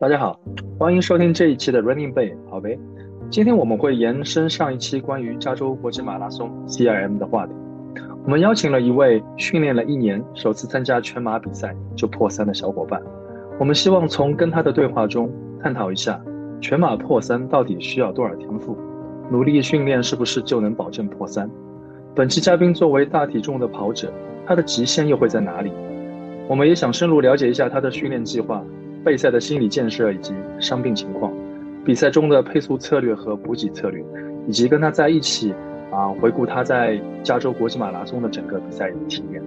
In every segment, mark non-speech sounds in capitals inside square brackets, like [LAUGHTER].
大家好，欢迎收听这一期的 Running Bay 好呗。今天我们会延伸上一期关于加州国际马拉松 CIM 的话题。我们邀请了一位训练了一年，首次参加全马比赛就破三的小伙伴。我们希望从跟他的对话中探讨一下，全马破三到底需要多少天赋，努力训练是不是就能保证破三？本期嘉宾作为大体重的跑者，他的极限又会在哪里？我们也想深入了解一下他的训练计划。备赛的心理建设以及伤病情况，比赛中的配速策略和补给策略，以及跟他在一起啊回顾他在加州国际马拉松的整个比赛体验。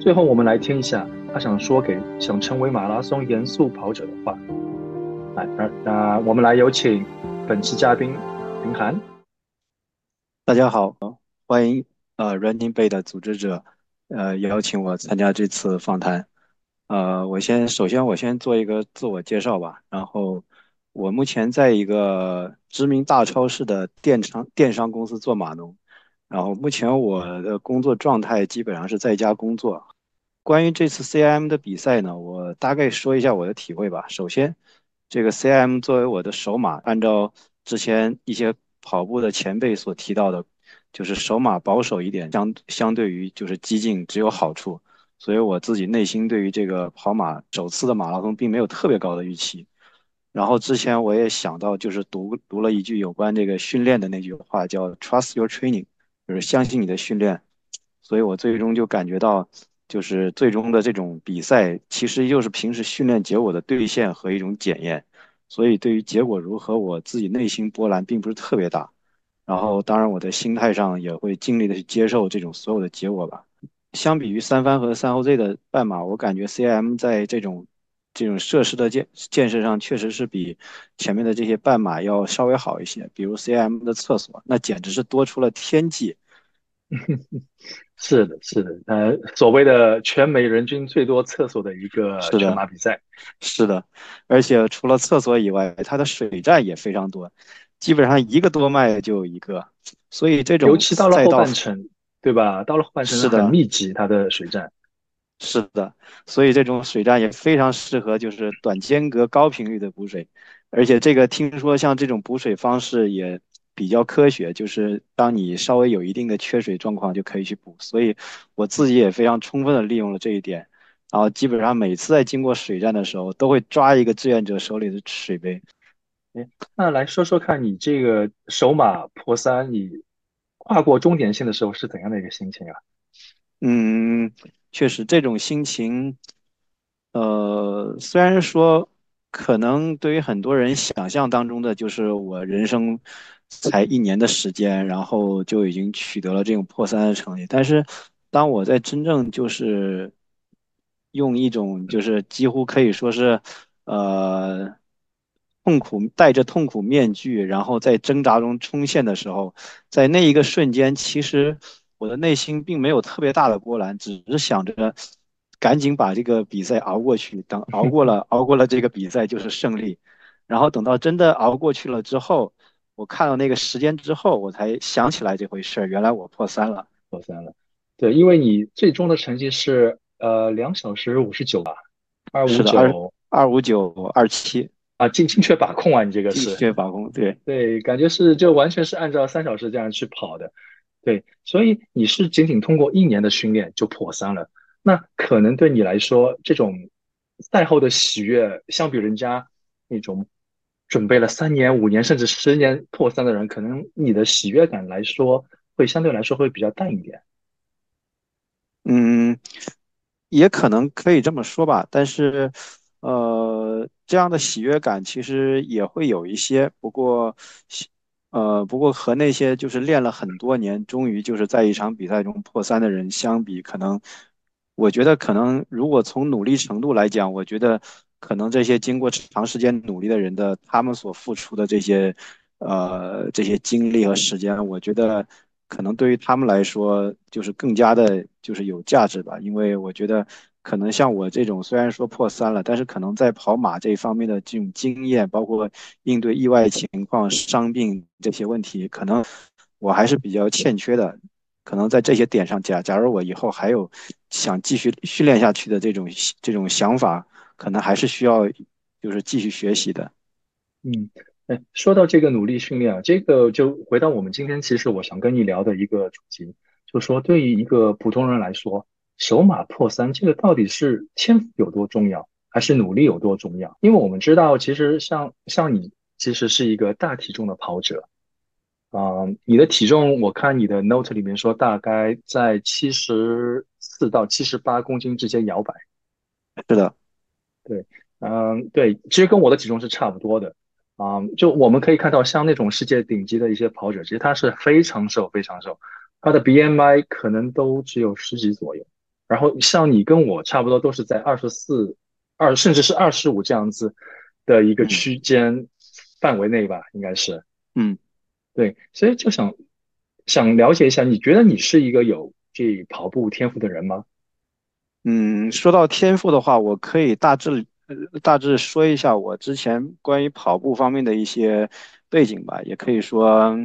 最后，我们来听一下他想说给想成为马拉松严肃跑者的话。来，那那我们来有请本期嘉宾林涵。大家好，欢迎呃 Running Bay 的组织者呃邀请我参加这次访谈。呃，我先首先我先做一个自我介绍吧。然后我目前在一个知名大超市的电商电商公司做码农。然后目前我的工作状态基本上是在家工作。关于这次 CIM 的比赛呢，我大概说一下我的体会吧。首先，这个 CIM 作为我的首马，按照之前一些跑步的前辈所提到的，就是首马保守一点，相相对于就是激进只有好处。所以我自己内心对于这个跑马首次的马拉松并没有特别高的预期。然后之前我也想到，就是读读了一句有关这个训练的那句话，叫 “trust your training”，就是相信你的训练。所以我最终就感觉到，就是最终的这种比赛其实又是平时训练结果的兑现和一种检验。所以对于结果如何，我自己内心波澜并不是特别大。然后当然我的心态上也会尽力的去接受这种所有的结果吧。相比于三番和三后 Z 的半马，我感觉 CM 在这种这种设施的建建设上，确实是比前面的这些半马要稍微好一些。比如 CM 的厕所，那简直是多出了天际。[LAUGHS] 是的，是的，呃，所谓的全美人均最多厕所的一个全马比赛。是的，而且除了厕所以外，它的水站也非常多，基本上一个多迈就有一个。所以这种尤其到了后半程。对吧？到了后半程很密集，它的水站。是的，所以这种水站也非常适合就是短间隔高频率的补水，而且这个听说像这种补水方式也比较科学，就是当你稍微有一定的缺水状况就可以去补。所以我自己也非常充分的利用了这一点，然后基本上每次在经过水站的时候，都会抓一个志愿者手里的水杯。哎，那来说说看你这个首马破三，你。跨过终点线的时候是怎样的一个心情啊？嗯，确实，这种心情，呃，虽然说可能对于很多人想象当中的，就是我人生才一年的时间，然后就已经取得了这种破三的成绩，但是当我在真正就是用一种就是几乎可以说是，呃。痛苦戴着痛苦面具，然后在挣扎中冲线的时候，在那一个瞬间，其实我的内心并没有特别大的波澜，只是想着赶紧把这个比赛熬过去。等熬过了，[LAUGHS] 熬过了这个比赛就是胜利。然后等到真的熬过去了之后，我看到那个时间之后，我才想起来这回事儿，原来我破三了，破三了。对，因为你最终的成绩是呃两小时五十九吧，二五九二五九二七。啊，精精确把控啊，你这个是精确把控，对对，感觉是就完全是按照三小时这样去跑的，对，所以你是仅仅通过一年的训练就破三了，那可能对你来说，这种赛后的喜悦，相比人家那种准备了三年、五年甚至十年破三的人，可能你的喜悦感来说，会相对来说会比较淡一点。嗯，也可能可以这么说吧，但是。呃，这样的喜悦感其实也会有一些，不过，呃，不过和那些就是练了很多年，终于就是在一场比赛中破三的人相比，可能，我觉得可能如果从努力程度来讲，我觉得可能这些经过长时间努力的人的他们所付出的这些，呃，这些精力和时间，我觉得可能对于他们来说就是更加的，就是有价值吧，因为我觉得。可能像我这种，虽然说破三了，但是可能在跑马这方面的这种经验，包括应对意外情况、伤病这些问题，可能我还是比较欠缺的。可能在这些点上，假假如我以后还有想继续训练下去的这种这种想法，可能还是需要就是继续学习的。嗯，哎，说到这个努力训练啊，这个就回到我们今天其实我想跟你聊的一个主题，就是说对于一个普通人来说，手马破三这个到底是天赋有多重要，还是努力有多重要？因为我们知道，其实像像你其实是一个大体重的跑者。啊，你的体重我看你的 note 里面说大概在七十四到七十八公斤之间摇摆。是的，对，嗯，对，其实跟我的体重是差不多的。啊，就我们可以看到，像那种世界顶级的一些跑者，其实他是非常瘦，非常瘦，他的 BMI 可能都只有十几左右。然后像你跟我差不多，都是在二十四、二甚至是二十五这样子的一个区间范围内吧，应该是，嗯。对，所以就想想了解一下，你觉得你是一个有这跑步天赋的人吗？嗯，说到天赋的话，我可以大致大致说一下我之前关于跑步方面的一些背景吧，也可以说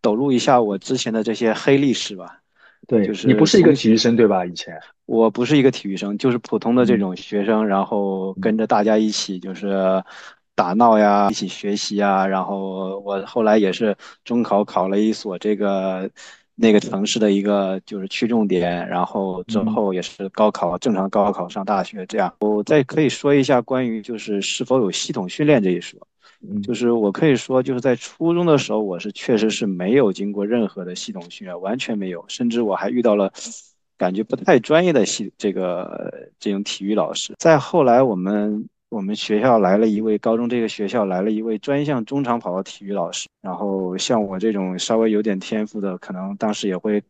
抖露一下我之前的这些黑历史吧。对，就是你不是一个体育生对吧？以前我不是一个体育生，就是普通的这种学生，然后跟着大家一起就是。打闹呀，一起学习呀，然后我后来也是中考考了一所这个那个城市的一个就是区重点，然后之后也是高考正常高考上大学这样。我再可以说一下关于就是是否有系统训练这一说，就是我可以说就是在初中的时候，我是确实是没有经过任何的系统训练，完全没有，甚至我还遇到了感觉不太专业的系这个这种体育老师。再后来我们。我们学校来了一位高中，这个学校来了一位专项中长跑的体育老师。然后像我这种稍微有点天赋的，可能当时也会，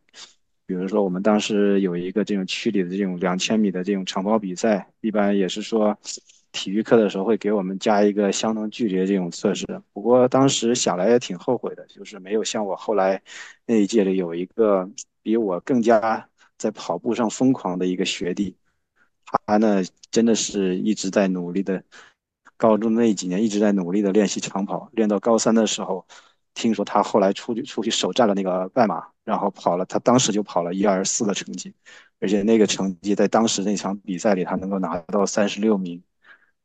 比如说我们当时有一个这种区里的这种两千米的这种长跑比赛，一般也是说体育课的时候会给我们加一个相同距离的这种测试。不过当时想来也挺后悔的，就是没有像我后来那一届里有一个比我更加在跑步上疯狂的一个学弟。他呢，真的是一直在努力的，高中那几年一直在努力的练习长跑，练到高三的时候，听说他后来出去出去首战了那个半马，然后跑了，他当时就跑了一二四的成绩，而且那个成绩在当时那场比赛里，他能够拿到三十六名。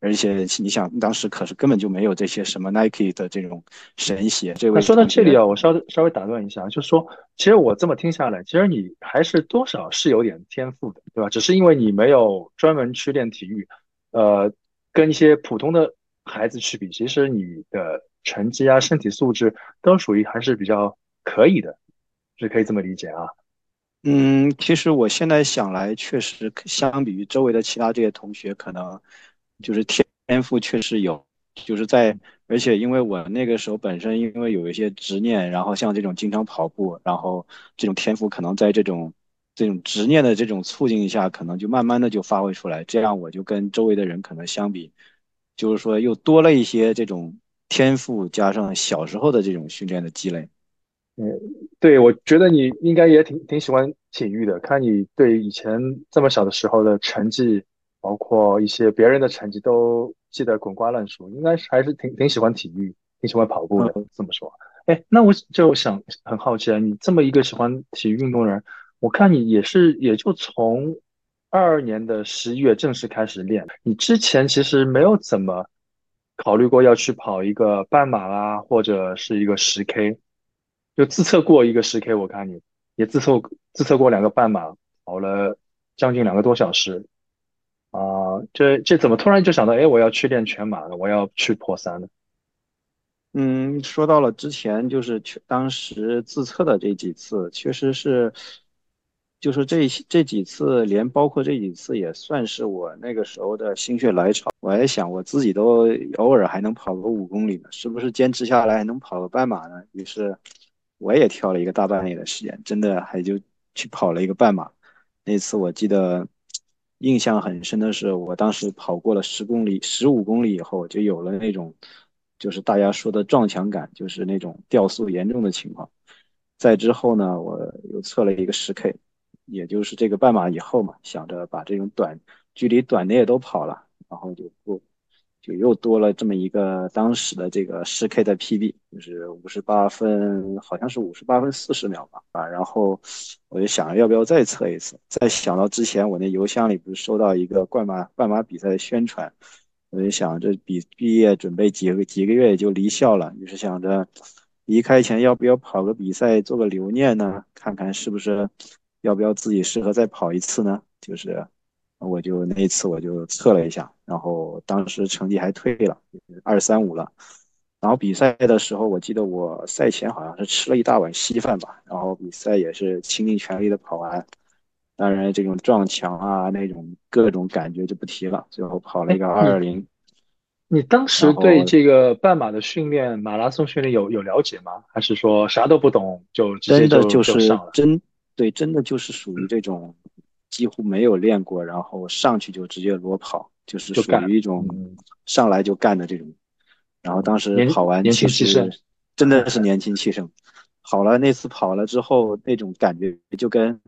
而且你想，当时可是根本就没有这些什么 Nike 的这种神鞋。这位说到这里啊，我稍稍微打断一下，就是说，其实我这么听下来，其实你还是多少是有点天赋的，对吧？只是因为你没有专门去练体育，呃，跟一些普通的孩子去比，其实你的成绩啊、身体素质都属于还是比较可以的，是可以这么理解啊。嗯，其实我现在想来，确实相比于周围的其他这些同学，可能。就是天赋确实有，就是在，而且因为我那个时候本身因为有一些执念，然后像这种经常跑步，然后这种天赋可能在这种这种执念的这种促进下，可能就慢慢的就发挥出来，这样我就跟周围的人可能相比，就是说又多了一些这种天赋，加上小时候的这种训练的积累。嗯，对，我觉得你应该也挺挺喜欢体育的，看你对以前这么小的时候的成绩。包括一些别人的成绩都记得滚瓜烂熟，应该是还是挺挺喜欢体育，挺喜欢跑步的。这么说，哎，那我就想很好奇啊，你这么一个喜欢体育运动人，我看你也是也就从二二年的十一月正式开始练，你之前其实没有怎么考虑过要去跑一个半马啦，或者是一个十 K，就自测过一个十 K，我看你也自测自测过两个半马，跑了将近两个多小时。这这怎么突然就想到，哎，我要去练全马了，我要去破三了。嗯，说到了之前就是去当时自测的这几次，确实是，就是这这几次，连包括这几次也算是我那个时候的心血来潮。我还想，我自己都偶尔还能跑个五公里呢，是不是坚持下来还能跑个半马呢？于是我也挑了一个大半夜的时间，真的还就去跑了一个半马。那次我记得。印象很深的是，我当时跑过了十公里、十五公里以后，就有了那种，就是大家说的撞墙感，就是那种掉速严重的情况。再之后呢，我又测了一个十 K，也就是这个半马以后嘛，想着把这种短距离短的也都跑了，然后就不。又多了这么一个当时的这个十 K 的 PB，就是五十八分，好像是五十八分四十秒吧啊。然后我就想要不要再测一次。再想到之前我那邮箱里不是收到一个半马半马比赛的宣传，我就想着毕毕业准备几个几个月也就离校了，于是想着离开前要不要跑个比赛做个留念呢？看看是不是要不要自己适合再跑一次呢？就是我就那一次我就测了一下，然后当时成绩还退了二三五了。然后比赛的时候，我记得我赛前好像是吃了一大碗稀饭吧，然后比赛也是倾尽全力的跑完。当然，这种撞墙啊，那种各种感觉就不提了。最后跑了一个二二零。你当时对这个半马的训练、马拉松训练有有了解吗？还是说啥都不懂就直接就就上了？真对，真的就是属于这种几乎没有练过，然后上去就直接裸跑，就是属于一种上来就干的这种。然后当时跑完，其实真的是年轻气盛。跑了，那次跑了之后，那种感觉就跟。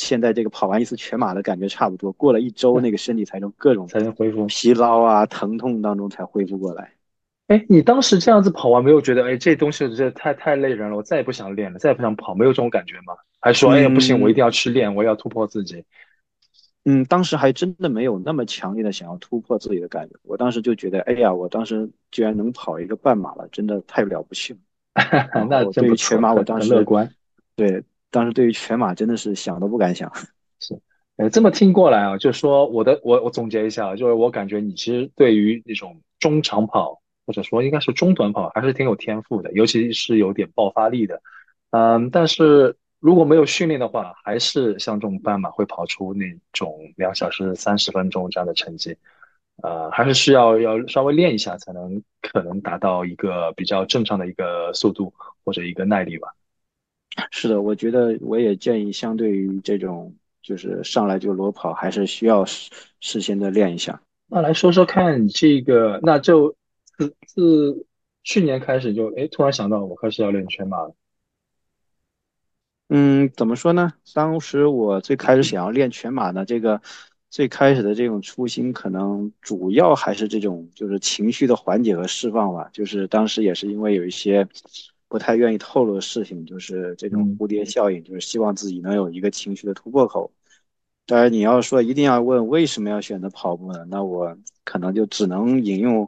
现在这个跑完一次全马的感觉差不多，过了一周，[LAUGHS] 那个身体才从各种才能恢复疲劳啊、疼痛当中才恢复过来。哎，你当时这样子跑完，没有觉得哎这东西这太太累人了，我再也不想练了，再也不想跑，没有这种感觉吗？还说哎呀不行，我一定要去练，我要突破自己。嗯，当时还真的没有那么强烈的想要突破自己的感觉。我当时就觉得，哎呀，我当时居然能跑一个半马了，真的太了不起了。[LAUGHS] 那对于全马，我当时乐观。对。当时对于全马真的是想都不敢想，[LAUGHS] 是，呃，这么听过来啊，就是说我的我我总结一下，就是我感觉你其实对于那种中长跑或者说应该是中短跑还是挺有天赋的，尤其是有点爆发力的，嗯，但是如果没有训练的话，还是像这种半马会跑出那种两小时三十分钟这样的成绩，呃，还是需要要稍微练一下才能可能达到一个比较正常的一个速度或者一个耐力吧。是的，我觉得我也建议，相对于这种就是上来就裸跑，还是需要事事先的练一下。那来说说看，这个那就自自去年开始就哎，突然想到我开始要练全马了。嗯，怎么说呢？当时我最开始想要练全马的这个最开始的这种初心，可能主要还是这种就是情绪的缓解和释放吧。就是当时也是因为有一些。不太愿意透露的事情，就是这种蝴蝶效应，就是希望自己能有一个情绪的突破口。当然，你要说一定要问为什么要选择跑步呢？那我可能就只能引用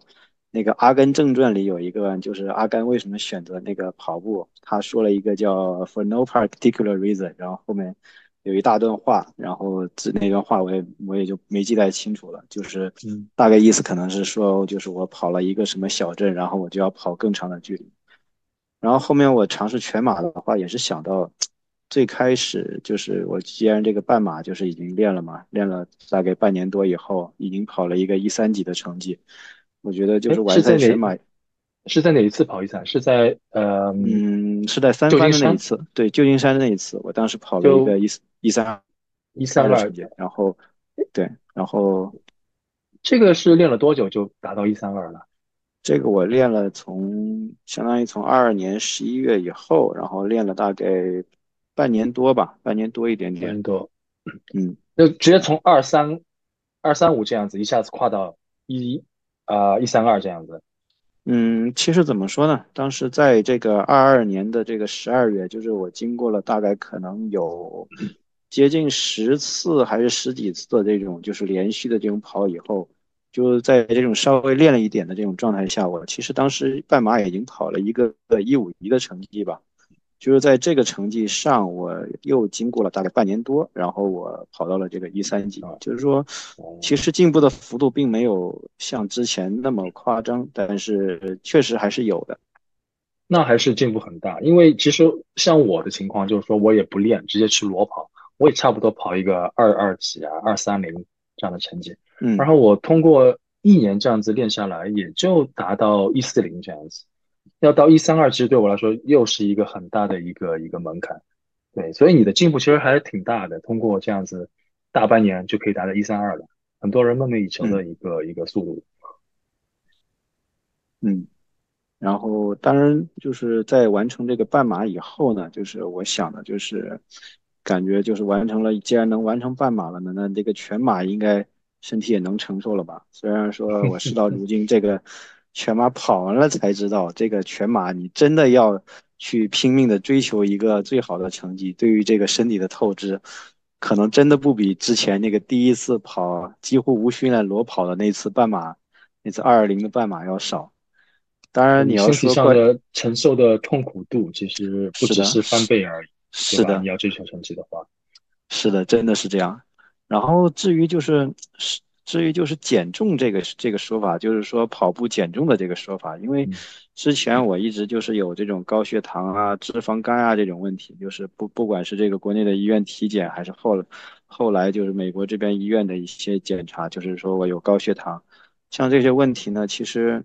那个《阿甘正传》里有一个，就是阿甘为什么选择那个跑步。他说了一个叫 “for no particular reason”，然后后面有一大段话，然后这那段话我也我也就没记太清楚了，就是大概意思可能是说，就是我跑了一个什么小镇，然后我就要跑更长的距离。然后后面我尝试全马的话，也是想到，最开始就是我既然这个半马就是已经练了嘛，练了大概半年多以后，已经跑了一个一三级的成绩，我觉得就是完赛全马，是在哪一次跑一三？是在呃嗯，是在三番的那一次，对，旧金山的那一次，我当时跑了一个一一三一三二，然后对，然后这个是练了多久就达到一三二了？这个我练了，从相当于从二二年十一月以后，然后练了大概半年多吧，半年多一点点。半年多，嗯，就直接从二三二三五这样子一下子跨到一啊一三二这样子。嗯，其实怎么说呢？当时在这个二二年的这个十二月，就是我经过了大概可能有 [LAUGHS] 接近十次还是十几次的这种就是连续的这种跑以后。就在这种稍微练了一点的这种状态下，我其实当时半马已经跑了一个一五一的成绩吧。就是在这个成绩上，我又经过了大概半年多，然后我跑到了这个一三级。就是说，其实进步的幅度并没有像之前那么夸张，但是确实还是有的。那还是进步很大，因为其实像我的情况，就是说我也不练，直接去裸跑，我也差不多跑一个二二几啊，二三零这样的成绩。嗯，然后我通过一年这样子练下来，也就达到一四零这样子，要到一三二，其实对我来说又是一个很大的一个一个门槛。对，所以你的进步其实还是挺大的，通过这样子大半年就可以达到一三二了，很多人梦寐以求的一个一个速度。嗯，然后当然就是在完成这个半马以后呢，就是我想的就是感觉就是完成了，既然能完成半马了呢，那这个全马应该。身体也能承受了吧？虽然说我事到如今，这个全马跑完了才知道，这个全马你真的要去拼命的追求一个最好的成绩，对于这个身体的透支，可能真的不比之前那个第一次跑几乎无训练裸跑的那次半马那次二二零的半马要少。当然你要身体说的承受的痛苦度其实不只是翻倍而已，是的你要追求成绩的话，是的，真的是这样。然后至于就是是至于就是减重这个这个说法，就是说跑步减重的这个说法，因为嗯。之前我一直就是有这种高血糖啊、脂肪肝啊这种问题，就是不不管是这个国内的医院体检，还是后后来就是美国这边医院的一些检查，就是说我有高血糖，像这些问题呢，其实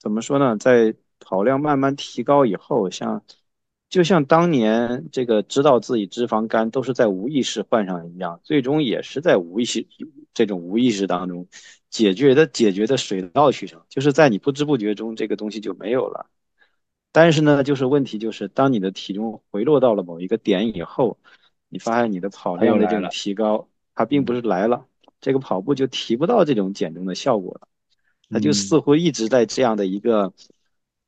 怎么说呢，在跑量慢慢提高以后，像就像当年这个知道自己脂肪肝都是在无意识患上一样，最终也是在无意识这种无意识当中解决的解决的水到渠成，就是在你不知不觉中这个东西就没有了。但是呢，就是问题就是当你的体重回落到了某一个点以后，你发现你的跑量的这种提高，它并不是来了，这个跑步就提不到这种减重的效果了。它就嗯似乎一直在这样的一个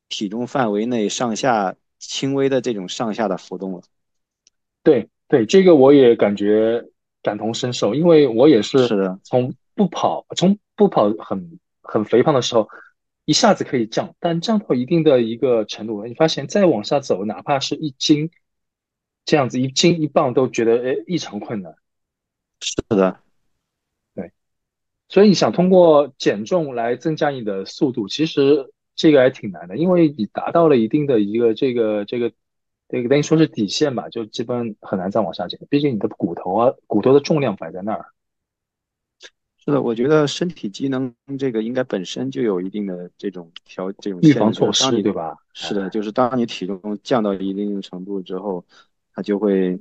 体重范围内上下轻微的这种上下的浮动了。对对，这个我也感觉感同身受，因为我也是从不跑，从不跑很很肥胖的时候，一下子可以降，但降到一定的一个程度，你发现再往下走，哪怕是一斤这样子，一斤一磅都觉得哎异常困难。是的，对，所以你想通过减重来增加你的速度，其实这个还挺难的，因为你达到了一定的一个这个这个这个等于说是底线吧，就基本很难再往下减。毕竟你的骨头啊，骨头的重量摆在那儿。是的，我觉得身体机能这个应该本身就有一定的这种调这种预防措施，对吧？是的，就是当你体重降到一定程度之后，它就会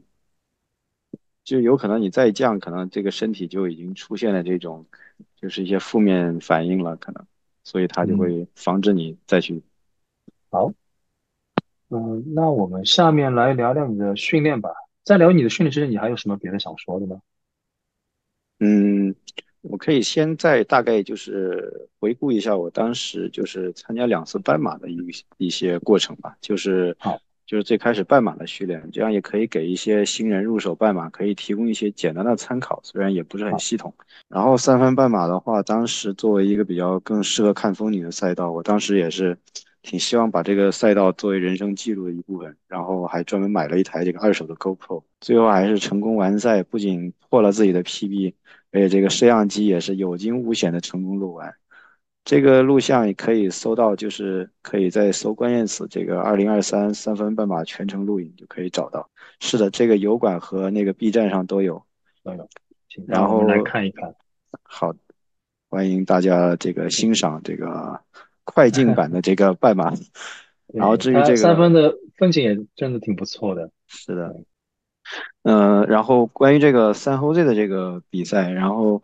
就有可能你再降，可能这个身体就已经出现了这种就是一些负面反应了，可能，所以它就嗯，会防止你再去好，嗯，那我们下面来聊聊你的训练吧。在聊你的训练之前，你还有什么别的想说的吗？嗯，我可以先再大概就是回顾一下我当时就是参加两次半马的一一些过程吧，就是好，就是最开始半马的训练，这样也可以给一些新人入手半马可以提供一些简单的参考，虽然也不是很，系统。然后三分半马的话，当时作为一个比较更适合看风景的赛道，我当时也是挺希望把这个赛道作为人生记录的一部分，然后还专门买了一台这个二手的 GoPro，最后还是成功完赛，不仅破了自己的 PB。而且这个摄像机也是有惊无险的成功录完。这个录像也可以搜到，就是可以在搜关键词“这个二零二三三分半马全程录影”就可以找到。是的，这个油管和那个 B 站上都有。都有，请然后来后看一看。好，欢迎大家这个欣赏这个快进版的这个半马。[LAUGHS] 然后至于这个三分的风景也真的挺不错的。是的，呃，然后关于这个三 Jose 的这个比赛，然后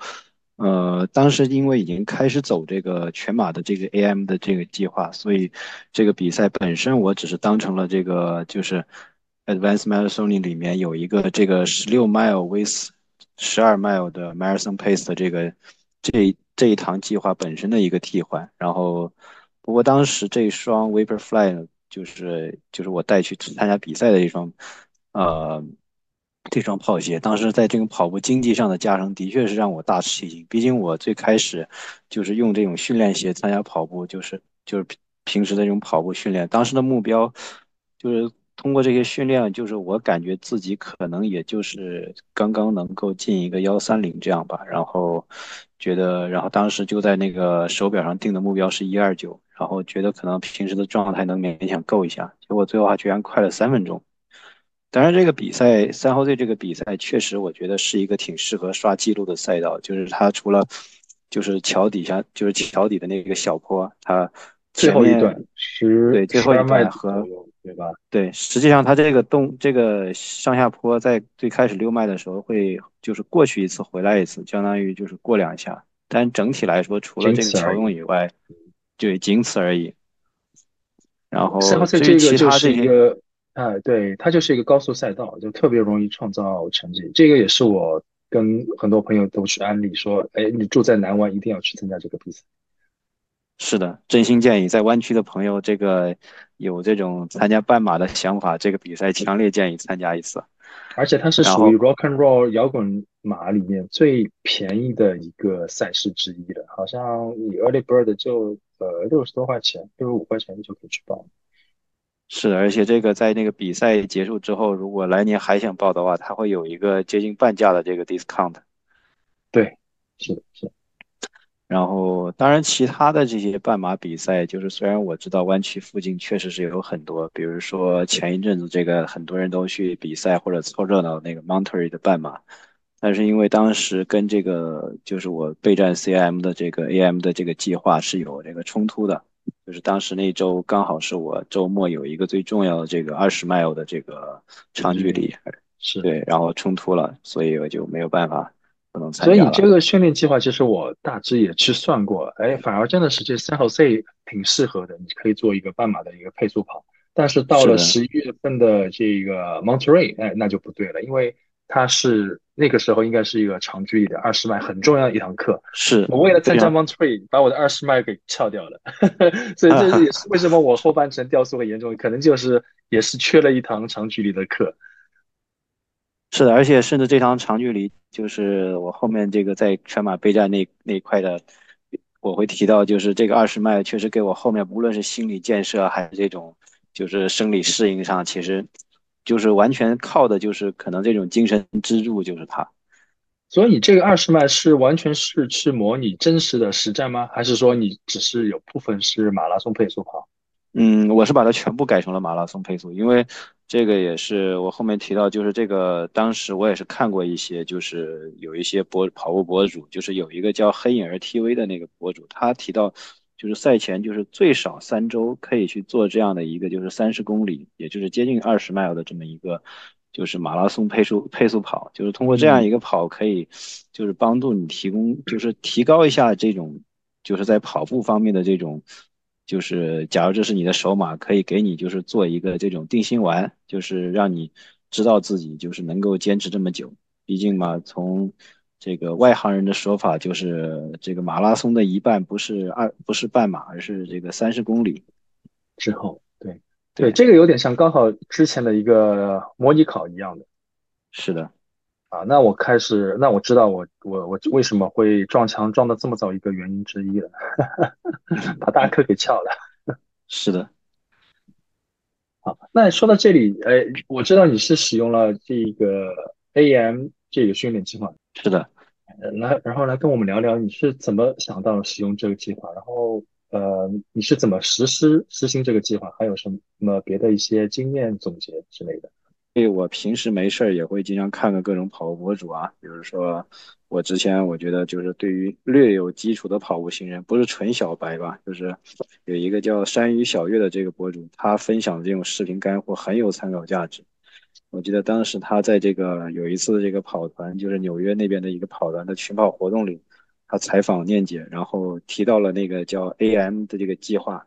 呃，当时因为已经开始走这个全马的这个 AM 的这个计划，所以这个比赛本身我只是当成了这个就是 Advanced Marathon 里面有一个这个十六 mile with 十二 mile 的 marathon pace 的这个这这一堂计划本身的一个替换。然后不过当时这双 Vaporfly 呢，就是就是我带去参加比赛的一双呃。这双跑鞋当时在这个跑步经济上的加成，的确是让我大吃一惊。毕竟我最开始就是用这种训练鞋参加跑步，就是就是平时的这种跑步训练。当时的目标就是通过这些训练，就是我感觉自己可能也就是刚刚能够进一个幺三零这样吧。然后觉得，然后当时就在那个手表上定的目标是一二九，然后觉得可能平时的状态能勉强够一下，结果最后还居然快了三分钟。当然，这个比赛三号队这个比赛确实，我觉得是一个挺适合刷记录的赛道。就是它除了就是桥底下，就是桥底的那个小坡，它最后一段十对最后一段和对吧？对，实际上它这个动这个上下坡在最开始溜迈的时候会就是过去一次回来一次，相当于就是过两下。但整体来说，除了这个桥仅此而已。洞以外，对，仅此而已。然后这个就是。一个，哎，对，它就是一个高速赛道，就特别容易创造成绩。这个也是我跟很多朋友都去安利说，哎，你住在南湾一定要去参加这个比赛。是的，真心建议在湾区的朋友，这个有这种参加半马的想法，这个比赛强烈建议参加一次。而且它是属于 rock and roll 摇滚马里面最便宜的一个赛事之一了，好像以 Early Bird 就呃六十多块钱，六十五块钱就可以去报。是，而且这个在那个比赛结束之后，如果来年还想报的话，它会有一个接近半价的这个 discount。对，是的，是。然后，当然，其他的这些半马比赛，就是虽然我知道湾区附近确实是有很多，比如说前一阵子这个很多人都去比赛或者凑热闹那个 Monterey 的半马，但是因为当时跟这个就是我备战 CIM 的这个 AM 的这个计划是有这个冲突的，就是当时那周刚好是我周末有一个最重要的这个二十 mile 的这个长距离，是对，然后冲突了，所以我就没有办法。所以你这个训练计划其实我大致也去算过，哎，反而真的是这三号 C 挺适合的，你可以做一个半马的一个配速跑。但是到了十一月份的这个 Monterey，哎，那就不对了，因为它是那个时候应该是一个长距离的二十迈，很重要的一堂课。是我为了参加 Monterey，把我的二十迈给翘掉了，[LAUGHS] 所以这也是为什么我后半程掉速很严重，可能就是也是缺了一堂长距离的课。是的，而且甚至这堂长距离，就是我后面这个在全马备战那那一块的，我会提到，就是这个二十迈确实给我后面无论是心理建设还是这种就是生理适应上，其实就是完全靠的就是可能这种精神支柱就是它。所以你这个二十迈是完全是去模拟真实的实战吗？还是说你只是有部分是马拉松配速跑？嗯，我是把它全部改成了马拉松配速，因为。这个也是我后面提到，就是这个当时我也是看过一些，就是有一些博跑步博主，就是有一个叫黑影儿 TV 的那个博主，他提到，就是赛前就是最少三周可以去做这样的一个，就是三十公里，也就是接近二十 mile 的这么一个，就是马拉松配速配速跑，就是通过这样一个跑可以，就是帮助你提供，就是提高一下这种，就是在跑步方面的这种。就是，假如这是你的首马，可以给你就是做一个这种定心丸，就是让你知道自己就是能够坚持这么久。毕竟嘛，从这个外行人的说法，就是这个马拉松的一半不是二不是半马，而是这个三十公里之后。对对，这个有点像高考之前的一个模拟考一样的。是的。啊，那我开始，那我知道我我我为什么会撞墙撞的这么早一个原因之一了，[LAUGHS] 把大课给翘了。是的。好，那说到这里，哎，我知道你是使用了这个 AM 这个训练计划。是的。来，然后来跟我们聊聊你是怎么想到使用这个计划，然后呃，你是怎么实施实行这个计划，还有什么别的一些经验总结之类的。所以我平时没事儿也会经常看看各种跑步博主啊，比如说我之前我觉得就是对于略有基础的跑步新人，不是纯小白吧，就是有一个叫山雨小月的这个博主，他分享的这种视频干货很有参考价值。我记得当时他在这个有一次这个跑团，就是纽约那边的一个跑团的群跑活动里，他采访念姐，然后提到了那个叫 AM 的这个计划。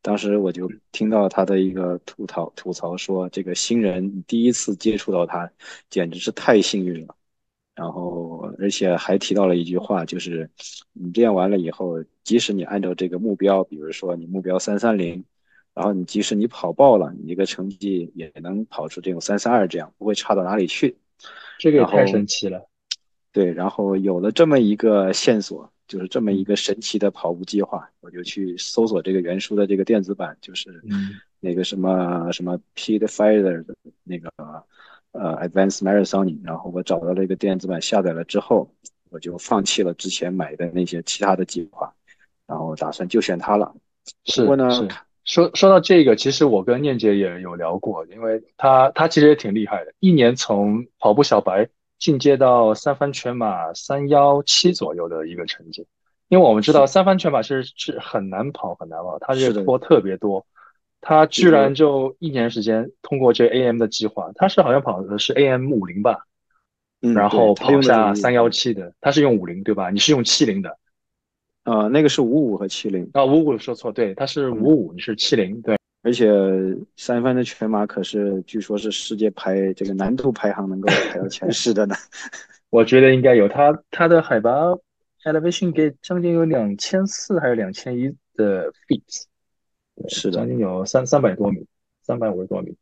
当时我就听到他的一个吐槽，吐槽说这个新人第一次接触到他，简直是太幸运了。然后而且还提到了一句话，就是你练完了以后，即使你按照这个目标，比如说你目标三三零，然后你即使你跑爆了，你这个成绩也能跑出这种三三二，这样不会差到哪里去。这个也太神奇了。对，然后有了这么一个线索。就是这么一个神奇的跑步计划，我就去搜索这个原书的这个电子版，就是那个什么什么 Pete f i e r 的那个呃 Advanced Marathoning，然后我找到了一个电子版，下载了之后，我就放弃了之前买的那些其他的计划，然后打算就选它了。是是，说说到这个，其实我跟念姐也有聊过，因为她她其实也挺厉害的，一年从跑步小白。进阶到三番全马三幺七左右的一个成绩，因为我们知道三番全马是是很难跑很难跑，它这个坡特别多，他居然就一年时间通过这 AM 的计划，他是好像跑的是 AM 五零吧，然后跑下三幺七的，他是用五零对吧？你是用七零的，啊，那个是五五和七零啊，五五说错，对，他是五五，你是七零，对。而且三番的全马可是据说是世界排这个难度排行能够排到前十的呢。[LAUGHS] 我觉得应该有，它它的海拔 elevation 给将近有两千四还是两千一的 feet，[LAUGHS] 是的，将近有三三百多米，三百五十多米。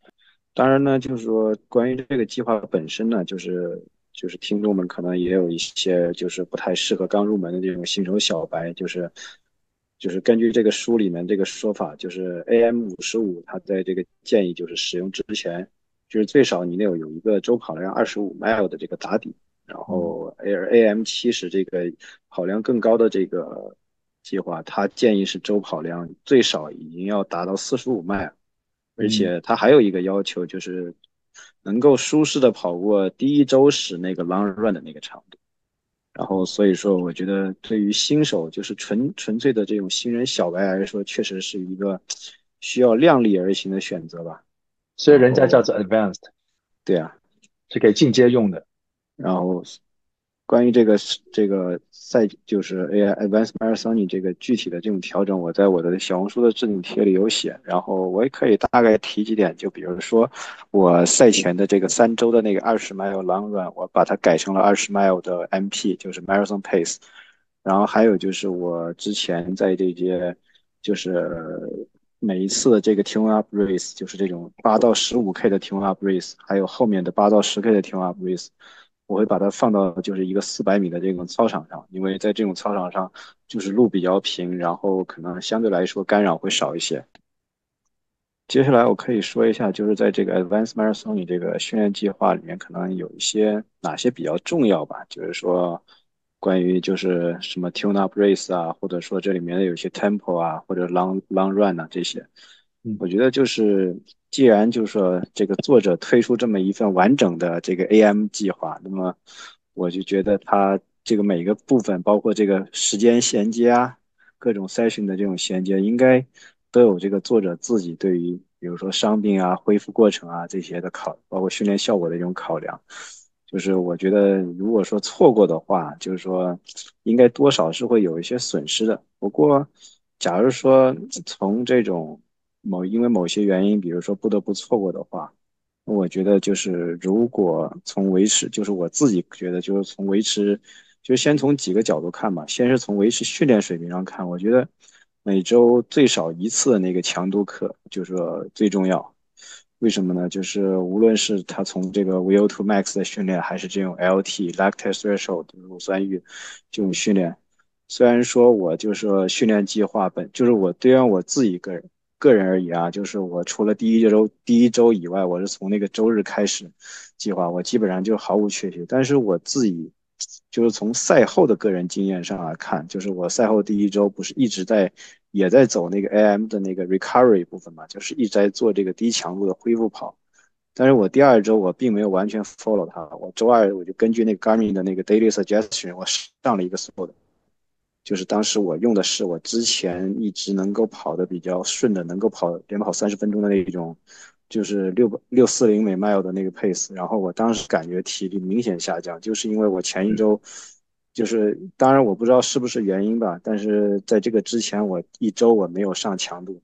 当然呢，就是说关于这个计划本身呢，就是就是听众们可能也有一些就是不太适合刚入门的这种新手小白，就是就是根据这个书里面这个说法，就是 AM 五十五，它在这个建议就是使用之前，就是最少你得有有一个周跑量二十五 mile 的这个打底，然后 A AM 七十这个跑量更高的这个计划，它建议是周跑量最少已经要达到四十五 mile，而且它还有一个要求就是。能够舒适的跑过第一周时那个 long run 的那个长度，然后所以说，我觉得对于新手就是纯纯粹的这种新人小白来说，确实是一个需要量力而行的选择吧。所以人家叫做 advanced，对啊，是给进阶用的。然后。关于这个这个赛就是 AI Advanced Marathon 这个具体的这种调整，我在我的小红书的置顶贴里有写，然后我也可以大概提几点，就比如说我赛前的这个三周的那个二十 mile long run，我把它改成了二十 mile 的 MP，就是 Marathon Pace。然后还有就是我之前在这些就是每一次的这个 Tune Up Race，就是这种八到十五 K 的 Tune Up Race，还有后面的八到十 K 的 Tune Up Race。我会把它放到就是一个四百米的这种操场上，因为在这种操场上就是路比较平，然后可能相对来说干扰会少一些。接下来我可以说一下，就是在这个 Advanced Marathon 这个训练计划里面，可能有一些哪些比较重要吧？就是说关于就是什么 Tune Up Race 啊，或者说这里面的有些 Tempo 啊，或者 Long Long Run 啊这些，我觉得就是。既然就是说这个作者推出这么一份完整的这个 AM 计划，那么我就觉得他这个每个部分，包括这个时间衔接啊，各种 session 的这种衔接，应该都有这个作者自己对于比如说伤病啊、恢复过程啊这些的考，包括训练效果的一种考量。就是我觉得如果说错过的话，就是说应该多少是会有一些损失的。不过，假如说从这种某因为某些原因，比如说不得不错过的话，我觉得就是如果从维持，就是我自己觉得就是从维持，就先从几个角度看吧。先是从维持训练水平上看，我觉得每周最少一次的那个强度课就是说最重要。为什么呢？就是无论是他从这个 VO2 max 的训练，还是这种 LT lactate threshold 乳酸阈这种训练，虽然说我就是说训练计划本就是我对于我自己个人。个人而言啊，就是我除了第一周第一周以外，我是从那个周日开始计划，我基本上就毫无缺席。但是我自己就是从赛后的个人经验上来看，就是我赛后第一周不是一直在也在走那个 AM 的那个 recovery 部分嘛，就是一直在做这个低强度的恢复跑。但是我第二周我并没有完全 follow 它，我周二我就根据那个 Garmin 的那个 daily suggestion，我上了一个 sport。就是当时我用的是我之前一直能够跑的比较顺的，能够跑连跑三十分钟的那种，就是六六四零每 mile 的那个 pace。然后我当时感觉体力明显下降，就是因为我前一周，就是当然我不知道是不是原因吧，但是在这个之前我一周我没有上强度，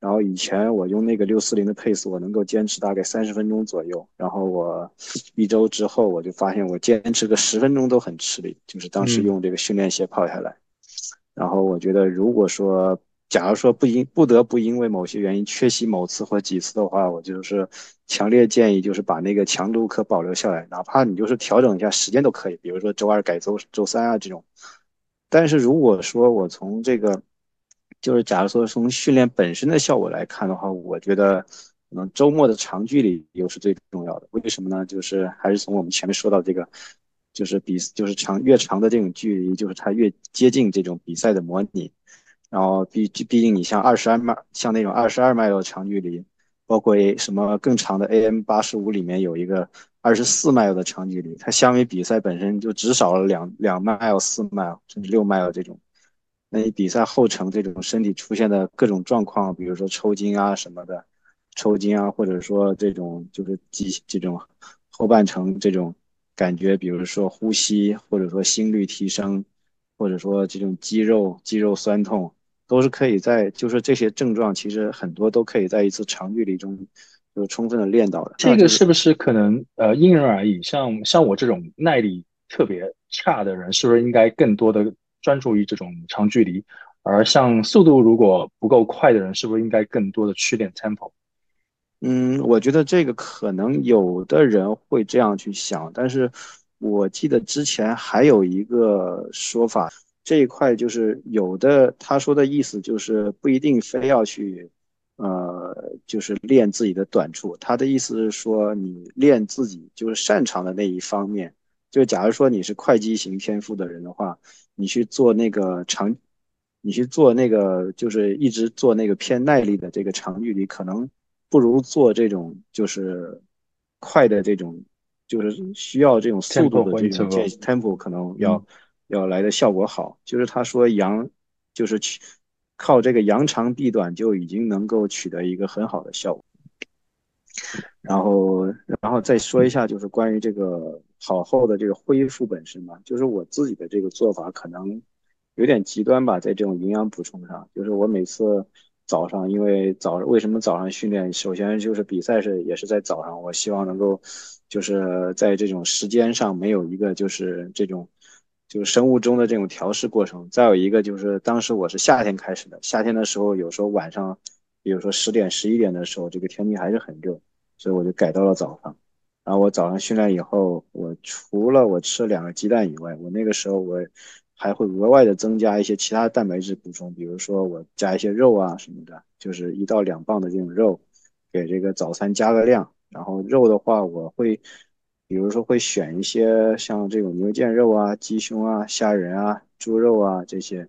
然后以前我用那个六四零的 pace，我能够坚持大概三十分钟左右，然后我一周之后我就发现我坚持个十分钟都很吃力，就是当时用这个训练鞋跑下来。然后我觉得，如果说，假如说不因不得不因为某些原因缺席某次或几次的话，我就是强烈建议，就是把那个强度课保留下来，哪怕你就是调整一下时间都可以，比如说周二改周周三啊这种。但是如果说我从这个，就是假如说从训练本身的效果来看的话，我觉得可能周末的长距离又是最重要的。为什么呢？就是还是从我们前面说到这个。就是比就是长越长的这种距离，就是它越接近这种比赛的模拟。然后毕毕竟你像二十二迈，像那种二十二迈的长距离，包括什么更长的 AM 八十五里面有一个二十四迈的长距离，它相比比赛本身就只少了两两迈、四迈甚至六迈这种。那你比赛后程这种身体出现的各种状况，比如说抽筋啊什么的，抽筋啊，或者说这种就是肌这种后半程这种。感觉，比如说呼吸，或者说心率提升，或者说这种肌肉肌肉酸痛，都是可以在，就是这些症状，其实很多都可以在一次长距离中就充分的练到的。这个是不是可能呃因人而异？像像我这种耐力特别差的人，是不是应该更多的专注于这种长距离？而像速度如果不够快的人，是不是应该更多的去练 tempo？嗯，我觉得这个可能有的人会这样去想，但是我记得之前还有一个说法，这一块就是有的他说的意思就是不一定非要去，呃，就是练自己的短处。他的意思是说，你练自己就是擅长的那一方面。就假如说你是会计型天赋的人的话，你去做那个长，你去做那个就是一直做那个偏耐力的这个长距离，可能不如做这种就是快的这种。就是需要这种速度的这种 tempo 可能要要来的效果好。就是他说扬，就是去靠这个扬长避短就已经能够取得一个很好的效果。然后，然后再说一下，就是关于这个好后的这个恢复本身嘛，就是我自己的这个做法可能有点极端吧，在这种营养补充上，就是我每次早上，因为早为什么早上训练，首先就是比赛是也是在早上，我希望能够。就是在这种时间上没有一个就是这种就是生物钟的这种调试过程。再有一个就是当时我是夏天开始的，夏天的时候有时候晚上，比如说十点十一点的时候，这个天气还是很热，所以我就改到了早上。然后我早上训练以后，我除了我吃两个鸡蛋以外，我那个时候我还会额外的增加一些其他蛋白质补充，比如说我加一些肉啊什么的，就是一到两磅的这种肉，给这个早餐加个量。然后肉的话，我会，比如说会选一些像这种牛腱肉啊、鸡胸啊、虾仁啊、猪肉啊这些。